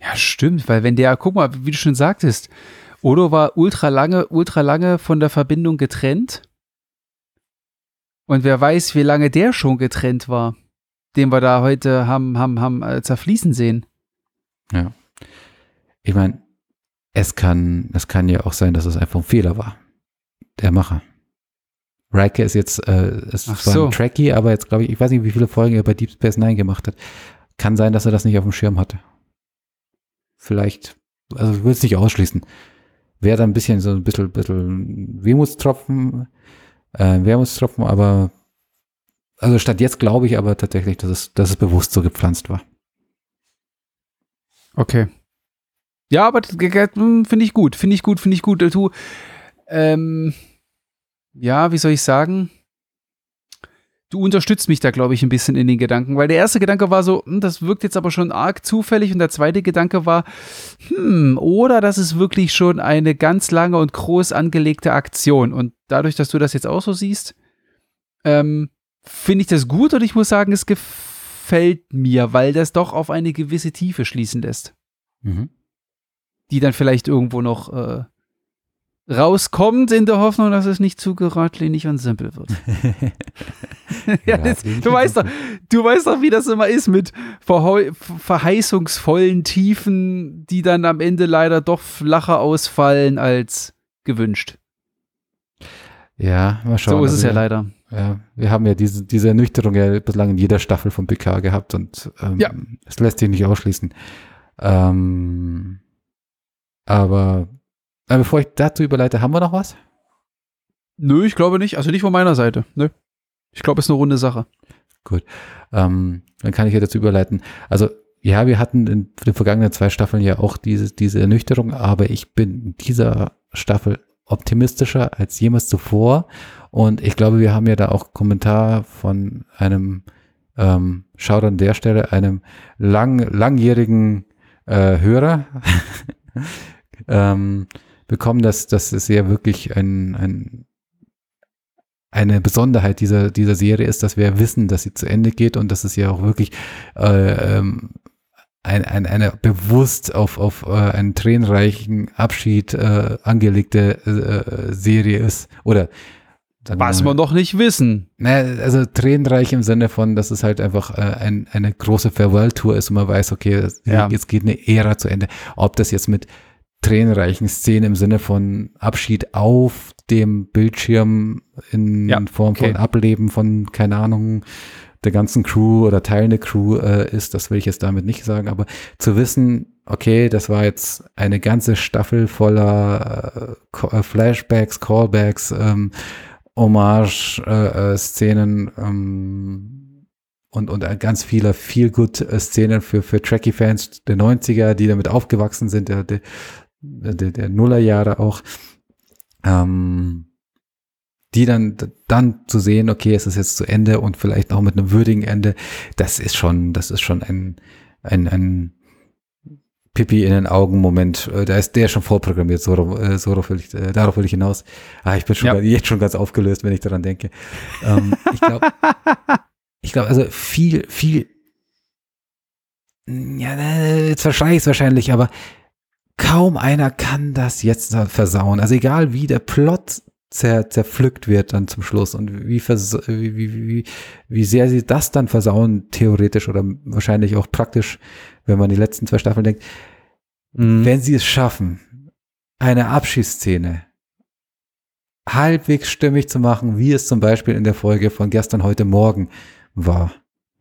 Ja, stimmt, weil wenn der, guck mal, wie du schon sagtest, Odo war ultra lange, ultra lange von der Verbindung getrennt. Und wer weiß, wie lange der schon getrennt war, den wir da heute haben, haben, haben äh, zerfließen sehen. Ja. Ich meine, es kann, es kann ja auch sein, dass es einfach ein Fehler war der Macher. Riker ist jetzt, äh, ist Ach zwar so. ein Trekkie, aber jetzt glaube ich, ich weiß nicht, wie viele Folgen er bei Deep Space Nine gemacht hat. Kann sein, dass er das nicht auf dem Schirm hatte. Vielleicht, also ich will es nicht ausschließen. Wäre da ein bisschen so ein bisschen, bisschen Wehmutstropfen, äh, Wermutstropfen, aber also statt jetzt glaube ich aber tatsächlich, dass es, dass es bewusst so gepflanzt war. Okay. Ja, aber hm, finde ich gut, finde ich gut, finde ich gut. Du, ähm, ja, wie soll ich sagen? Du unterstützt mich da, glaube ich, ein bisschen in den Gedanken, weil der erste Gedanke war so, hm, das wirkt jetzt aber schon arg zufällig und der zweite Gedanke war, hm, oder das ist wirklich schon eine ganz lange und groß angelegte Aktion und dadurch, dass du das jetzt auch so siehst, ähm, finde ich das gut und ich muss sagen, es gefällt mir, weil das doch auf eine gewisse Tiefe schließen lässt. Mhm. Die dann vielleicht irgendwo noch äh, rauskommt, in der Hoffnung, dass es nicht zu geradlinig und simpel wird. ja, das, du, weißt doch, du weißt doch, wie das immer ist mit verheißungsvollen Tiefen, die dann am Ende leider doch flacher ausfallen als gewünscht. Ja, mal schauen. So ist es ja leider. Ja, wir haben ja diese, diese Ernüchterung ja bislang in jeder Staffel von PK gehabt und ähm, ja. es lässt sich nicht ausschließen. Ähm, aber aber bevor ich dazu überleite, haben wir noch was? Nö, ich glaube nicht. Also nicht von meiner Seite. Nö. Ich glaube, es ist eine runde Sache. Gut. Ähm, dann kann ich ja dazu überleiten. Also, ja, wir hatten in den vergangenen zwei Staffeln ja auch diese, diese Ernüchterung, aber ich bin in dieser Staffel optimistischer als jemals zuvor. Und ich glaube, wir haben ja da auch Kommentar von einem, ähm, schaut an der Stelle, einem lang, langjährigen äh, Hörer. ähm, bekommen, dass dass es ja wirklich ein, ein eine Besonderheit dieser, dieser Serie ist, dass wir wissen, dass sie zu Ende geht und dass es ja auch wirklich äh, ähm, ein, ein, eine bewusst auf, auf äh, einen tränenreichen Abschied äh, angelegte äh, Serie ist. Oder was wir noch nicht wissen. Na, also tränenreich im Sinne von, dass es halt einfach äh, ein, eine große Farewell-Tour ist und man weiß, okay, ja. jetzt geht eine Ära zu Ende. Ob das jetzt mit tränenreichen Szenen im Sinne von Abschied auf dem Bildschirm in ja, Form okay. von Ableben von, keine Ahnung, der ganzen Crew oder Teilen der Crew äh, ist, das will ich jetzt damit nicht sagen, aber zu wissen, okay, das war jetzt eine ganze Staffel voller äh, äh Flashbacks, Callbacks, ähm, Hommage-Szenen äh, äh ähm, und, und ganz viele Feel-Good-Szenen für, für Trekkie-Fans der 90er, die damit aufgewachsen sind, der, der der, der Nullerjahre auch, ähm, die dann, dann zu sehen, okay, es ist jetzt zu Ende und vielleicht auch mit einem würdigen Ende, das ist schon, das ist schon ein, ein, ein Pipi in den Augen Moment. Äh, da ist der schon vorprogrammiert, so, äh, so darauf, will ich, äh, darauf will ich hinaus. Ah, ich bin schon ja. jetzt schon ganz aufgelöst, wenn ich daran denke. Ähm, ich glaube, ich glaube, also viel, viel, ja, jetzt verschreie ich es wahrscheinlich, aber kaum einer kann das jetzt versauen. Also egal wie der Plot zer, zerpflückt wird dann zum Schluss und wie, wie, wie, wie, sehr sie das dann versauen, theoretisch oder wahrscheinlich auch praktisch, wenn man die letzten zwei Staffeln denkt. Mhm. Wenn sie es schaffen, eine Abschiedsszene halbwegs stimmig zu machen, wie es zum Beispiel in der Folge von gestern, heute Morgen war.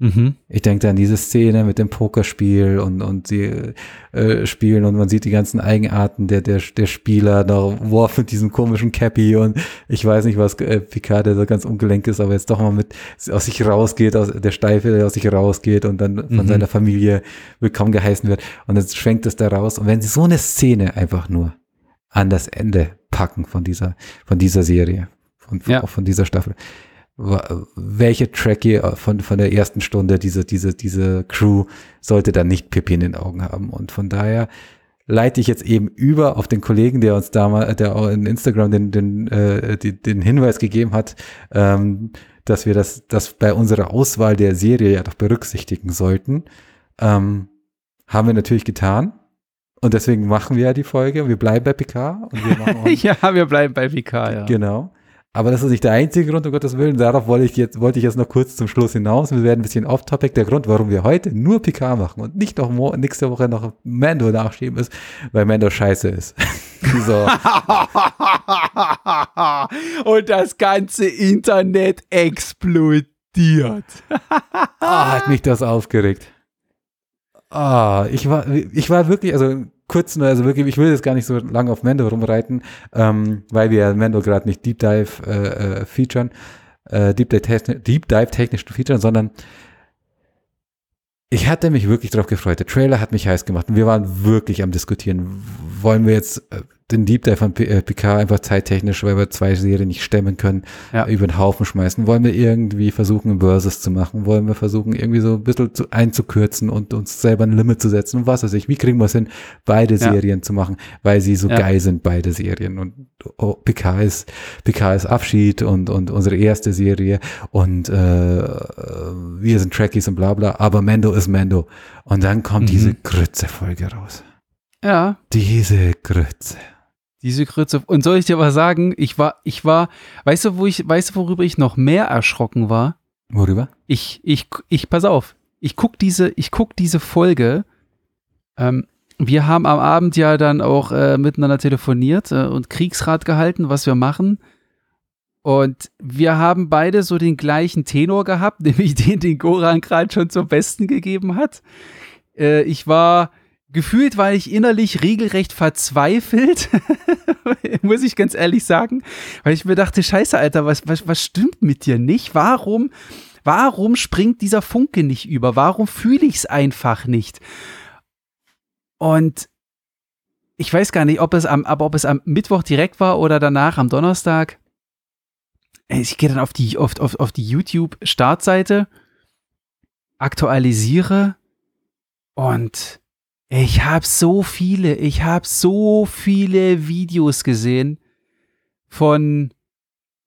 Mhm. Ich denke an diese Szene mit dem Pokerspiel und, und sie äh, spielen und man sieht die ganzen Eigenarten der, der, der Spieler, da Worf mit diesem komischen Cappy und ich weiß nicht, was äh, Picard, der so ganz ungelenk ist, aber jetzt doch mal mit aus sich rausgeht, aus der Steife, der aus sich rausgeht und dann von mhm. seiner Familie willkommen geheißen wird und dann schwenkt es da raus. Und wenn sie so eine Szene einfach nur an das Ende packen von dieser, von dieser Serie, von, ja. von dieser Staffel, welche Trekkie von, von der ersten Stunde diese, diese, diese Crew sollte dann nicht Pippi in den Augen haben. Und von daher leite ich jetzt eben über auf den Kollegen, der uns damals, der auch in Instagram den, den, äh, die, den Hinweis gegeben hat, ähm, dass wir das, das bei unserer Auswahl der Serie ja doch berücksichtigen sollten. Ähm, haben wir natürlich getan. Und deswegen machen wir ja die Folge. Wir bleiben bei Picard. Und wir machen ja, wir bleiben bei Picard, ja. Genau. Aber das ist nicht der einzige Grund, um Gottes Willen. Darauf wollte ich jetzt, wollte ich jetzt noch kurz zum Schluss hinaus. Wir werden ein bisschen off-topic. Der Grund, warum wir heute nur PK machen und nicht noch nächste Woche noch Mando nachschieben ist, weil Mando scheiße ist. so. und das ganze Internet explodiert. ah, hat mich das aufgeregt. Ah, ich war, ich war wirklich, also kurz nur, also wirklich, ich will jetzt gar nicht so lange auf Mendo rumreiten, ähm, weil wir Mendo gerade nicht Deep Dive äh, äh, featuren, äh, Deep, Dive Deep Dive technisch featuren, sondern ich hatte mich wirklich darauf gefreut. Der Trailer hat mich heiß gemacht und wir waren wirklich am diskutieren. Wollen wir jetzt äh, den Deep Dive von äh, Picard einfach zeittechnisch, weil wir zwei Serien nicht stemmen können, ja. über den Haufen schmeißen? Wollen wir irgendwie versuchen, Versus zu machen? Wollen wir versuchen, irgendwie so ein bisschen zu, einzukürzen und uns selber ein Limit zu setzen? Und was weiß ich, wie kriegen wir es hin, beide ja. Serien zu machen, weil sie so ja. geil sind, beide Serien. Und oh, Picard ist, Picard ist Abschied und, und unsere erste Serie und äh, wir sind Trekkies und bla bla, aber Mando ist Mando. Und dann kommt mhm. diese Grütze-Folge raus. Ja. Diese Grütze. Diese Grütze. Und soll ich dir was sagen? Ich war, ich war, weißt du, wo ich, weißt du, worüber ich noch mehr erschrocken war? Worüber? Ich, ich, ich, pass auf. Ich guck diese, ich guck diese Folge. Ähm, wir haben am Abend ja dann auch äh, miteinander telefoniert äh, und Kriegsrat gehalten, was wir machen. Und wir haben beide so den gleichen Tenor gehabt, nämlich den, den Goran gerade schon zum Besten gegeben hat. Äh, ich war, gefühlt war ich innerlich regelrecht verzweifelt, muss ich ganz ehrlich sagen, weil ich mir dachte, scheiße, Alter, was, was, was stimmt mit dir nicht? Warum, warum springt dieser Funke nicht über? Warum fühle ich es einfach nicht? Und ich weiß gar nicht, ob es am, aber ob es am Mittwoch direkt war oder danach am Donnerstag. Ich gehe dann auf die, auf, auf, auf die YouTube-Startseite, aktualisiere und ich habe so viele, ich habe so viele Videos gesehen von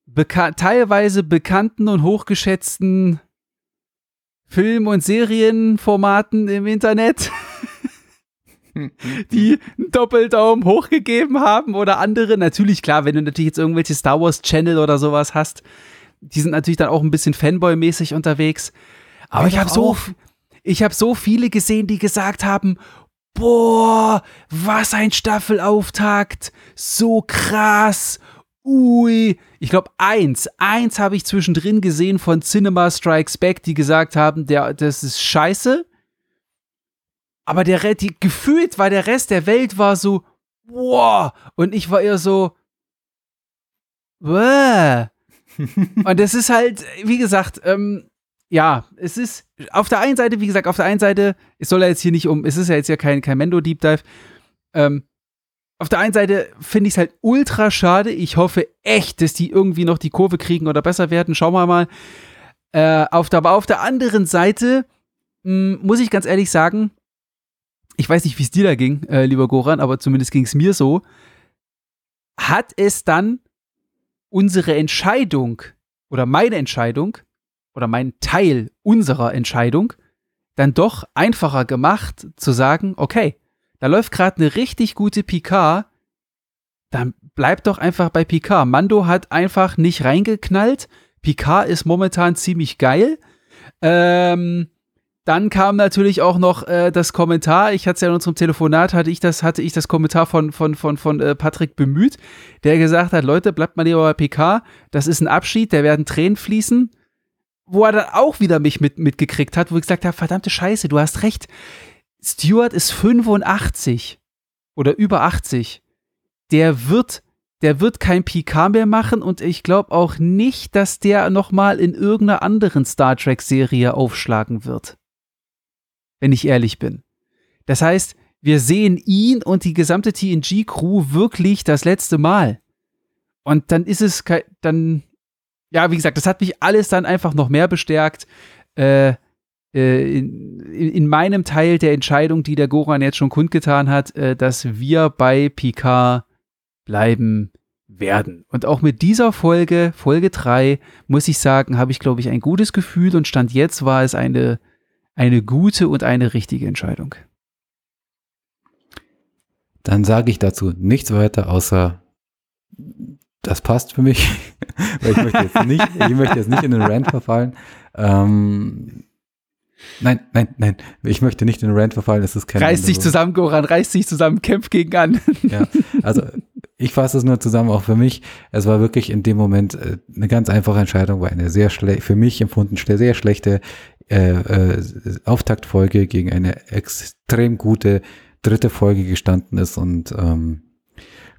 beka teilweise bekannten und hochgeschätzten Film- und Serienformaten im Internet, die einen Doppeldaumen hochgegeben haben oder andere. Natürlich, klar, wenn du natürlich jetzt irgendwelche Star Wars Channel oder sowas hast, die sind natürlich dann auch ein bisschen Fanboy-mäßig unterwegs. Aber ich habe so, ich habe so viele gesehen, die gesagt haben, boah, was ein Staffelauftakt, so krass. Ui, ich glaube eins, eins habe ich zwischendrin gesehen von Cinema Strikes Back, die gesagt haben, der, das ist scheiße. Aber der die, gefühlt war der Rest der Welt war so, wow, und ich war eher so, Wäh. und das ist halt, wie gesagt, ähm, ja, es ist auf der einen Seite, wie gesagt, auf der einen Seite, es soll ja jetzt hier nicht um, es ist ja jetzt ja kein, kein Mendo Deep Dive. Ähm, auf der einen Seite finde ich es halt ultra schade. Ich hoffe echt, dass die irgendwie noch die Kurve kriegen oder besser werden. Schauen wir mal. Äh, auf der, aber auf der anderen Seite mh, hm, muss ich ganz ehrlich sagen, ich weiß nicht, wie es dir da ging, äh, lieber Goran, aber zumindest ging es mir so. Hat es dann unsere Entscheidung oder meine Entscheidung oder mein Teil unserer Entscheidung dann doch einfacher gemacht zu sagen, okay, da läuft gerade eine richtig gute Picard, dann bleibt doch einfach bei Picard. Mando hat einfach nicht reingeknallt. Picard ist momentan ziemlich geil. Ähm, dann kam natürlich auch noch äh, das Kommentar. Ich hatte es ja in unserem Telefonat, hatte ich das, hatte ich das Kommentar von, von, von, von äh, Patrick bemüht, der gesagt hat, Leute, bleibt mal lieber bei PK. Das ist ein Abschied, da werden Tränen fließen. Wo er dann auch wieder mich mit, mitgekriegt hat, wo ich gesagt habe, verdammte Scheiße, du hast recht. Stewart ist 85 oder über 80. Der wird, der wird kein PK mehr machen und ich glaube auch nicht, dass der nochmal in irgendeiner anderen Star Trek Serie aufschlagen wird. Wenn ich ehrlich bin. Das heißt, wir sehen ihn und die gesamte TNG-Crew wirklich das letzte Mal. Und dann ist es, dann, ja, wie gesagt, das hat mich alles dann einfach noch mehr bestärkt. Äh, äh, in, in, meinem Teil der Entscheidung, die der Goran jetzt schon kundgetan hat, äh, dass wir bei Picard bleiben werden. Und auch mit dieser Folge, Folge 3, muss ich sagen, habe ich, glaube ich, ein gutes Gefühl und Stand jetzt war es eine, eine gute und eine richtige Entscheidung. Dann sage ich dazu nichts weiter, außer das passt für mich. Weil ich möchte jetzt nicht, ich möchte jetzt nicht in den Rant verfallen. Ähm, nein, nein, nein. Ich möchte nicht in den Rant verfallen. Das ist kein Reiß dich zusammen, Goran, reiß dich zusammen, kämpf gegen an. ja, also ich fasse es nur zusammen, auch für mich. Es war wirklich in dem Moment äh, eine ganz einfache Entscheidung, war eine sehr schlechte, für mich empfunden, sehr schlechte äh, äh, Auftaktfolge gegen eine extrem gute dritte Folge gestanden ist und ähm,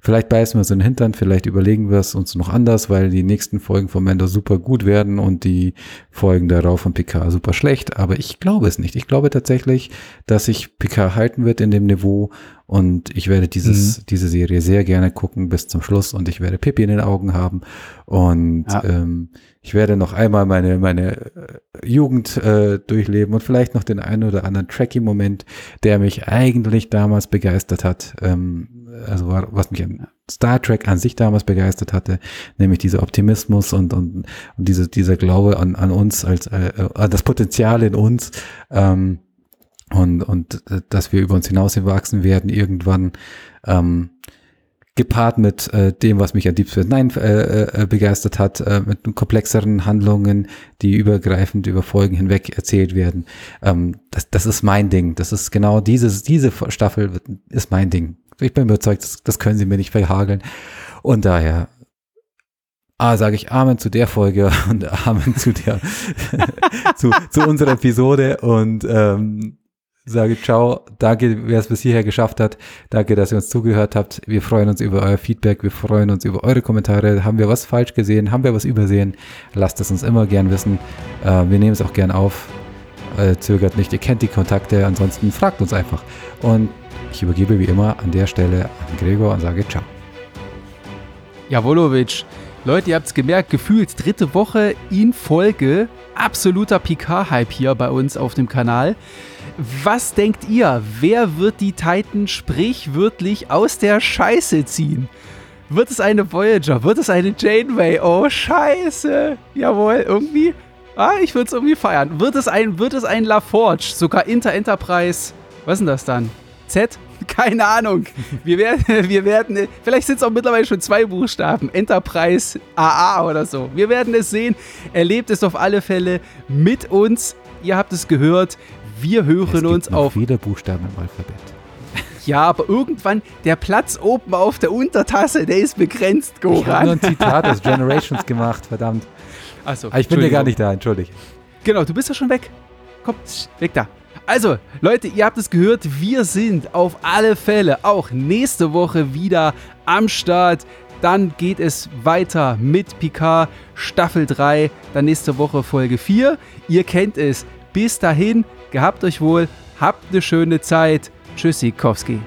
Vielleicht beißen wir es in den Hintern, vielleicht überlegen wir es uns noch anders, weil die nächsten Folgen von Mando super gut werden und die Folgen darauf von Picard super schlecht. Aber ich glaube es nicht. Ich glaube tatsächlich, dass sich Picard halten wird in dem Niveau und ich werde dieses, mhm. diese Serie sehr gerne gucken bis zum Schluss und ich werde Pippi in den Augen haben und ja. ähm, ich werde noch einmal meine, meine äh, Jugend äh, durchleben und vielleicht noch den einen oder anderen Tracky-Moment, der mich eigentlich damals begeistert hat. Ähm, also was mich an Star Trek an sich damals begeistert hatte, nämlich dieser Optimismus und, und, und diese, dieser Glaube an, an uns als äh, äh an das Potenzial in uns ähm, und, und äh, dass wir über uns hinaus wachsen werden irgendwann. Ähm, gepaart mit äh, dem, was mich an Deep Space Nine äh, äh, begeistert hat, äh, mit komplexeren Handlungen, die übergreifend über Folgen hinweg erzählt werden. Ähm, das, das ist mein Ding. Das ist genau dieses, diese Staffel ist mein Ding. Ich bin überzeugt, das, das können sie mir nicht verhageln. Und daher Ah, sage ich Amen zu der Folge und Amen zu der zu, zu unserer Episode und ähm, sage ciao, danke, wer es bis hierher geschafft hat. Danke, dass ihr uns zugehört habt. Wir freuen uns über euer Feedback, wir freuen uns über eure Kommentare. Haben wir was falsch gesehen? Haben wir was übersehen? Lasst es uns immer gern wissen. Äh, wir nehmen es auch gern auf. Äh, zögert nicht, ihr kennt die Kontakte, ansonsten fragt uns einfach. Und ich übergebe wie immer an der Stelle an Gregor und sage ciao. Jawolovic. Leute, ihr habt es gemerkt, gefühlt dritte Woche in Folge. Absoluter Picard-Hype hier bei uns auf dem Kanal. Was denkt ihr? Wer wird die Titan sprichwörtlich aus der Scheiße ziehen? Wird es eine Voyager? Wird es eine Janeway? Oh, scheiße. Jawohl, irgendwie. Ah, ich würde es irgendwie feiern. Wird es ein, wird es ein LaForge? Sogar Inter Enterprise. Was ist denn das dann? Z? Keine Ahnung. Wir werden, wir werden, vielleicht sind es auch mittlerweile schon zwei Buchstaben. Enterprise AA oder so. Wir werden es sehen. Erlebt es auf alle Fälle mit uns. Ihr habt es gehört. Wir hören es gibt uns auf. Viele Buchstaben im Alphabet. Ja, aber irgendwann, der Platz oben auf der Untertasse, der ist begrenzt, Goran. Ich habe nur ein Zitat aus Generations gemacht, verdammt. Achso. ich bin dir gar nicht da, entschuldige. Genau, du bist ja schon weg. Komm, weg da. Also, Leute, ihr habt es gehört, wir sind auf alle Fälle auch nächste Woche wieder am Start. Dann geht es weiter mit Picard Staffel 3, dann nächste Woche Folge 4. Ihr kennt es. Bis dahin, gehabt euch wohl, habt eine schöne Zeit. Tschüssikowski.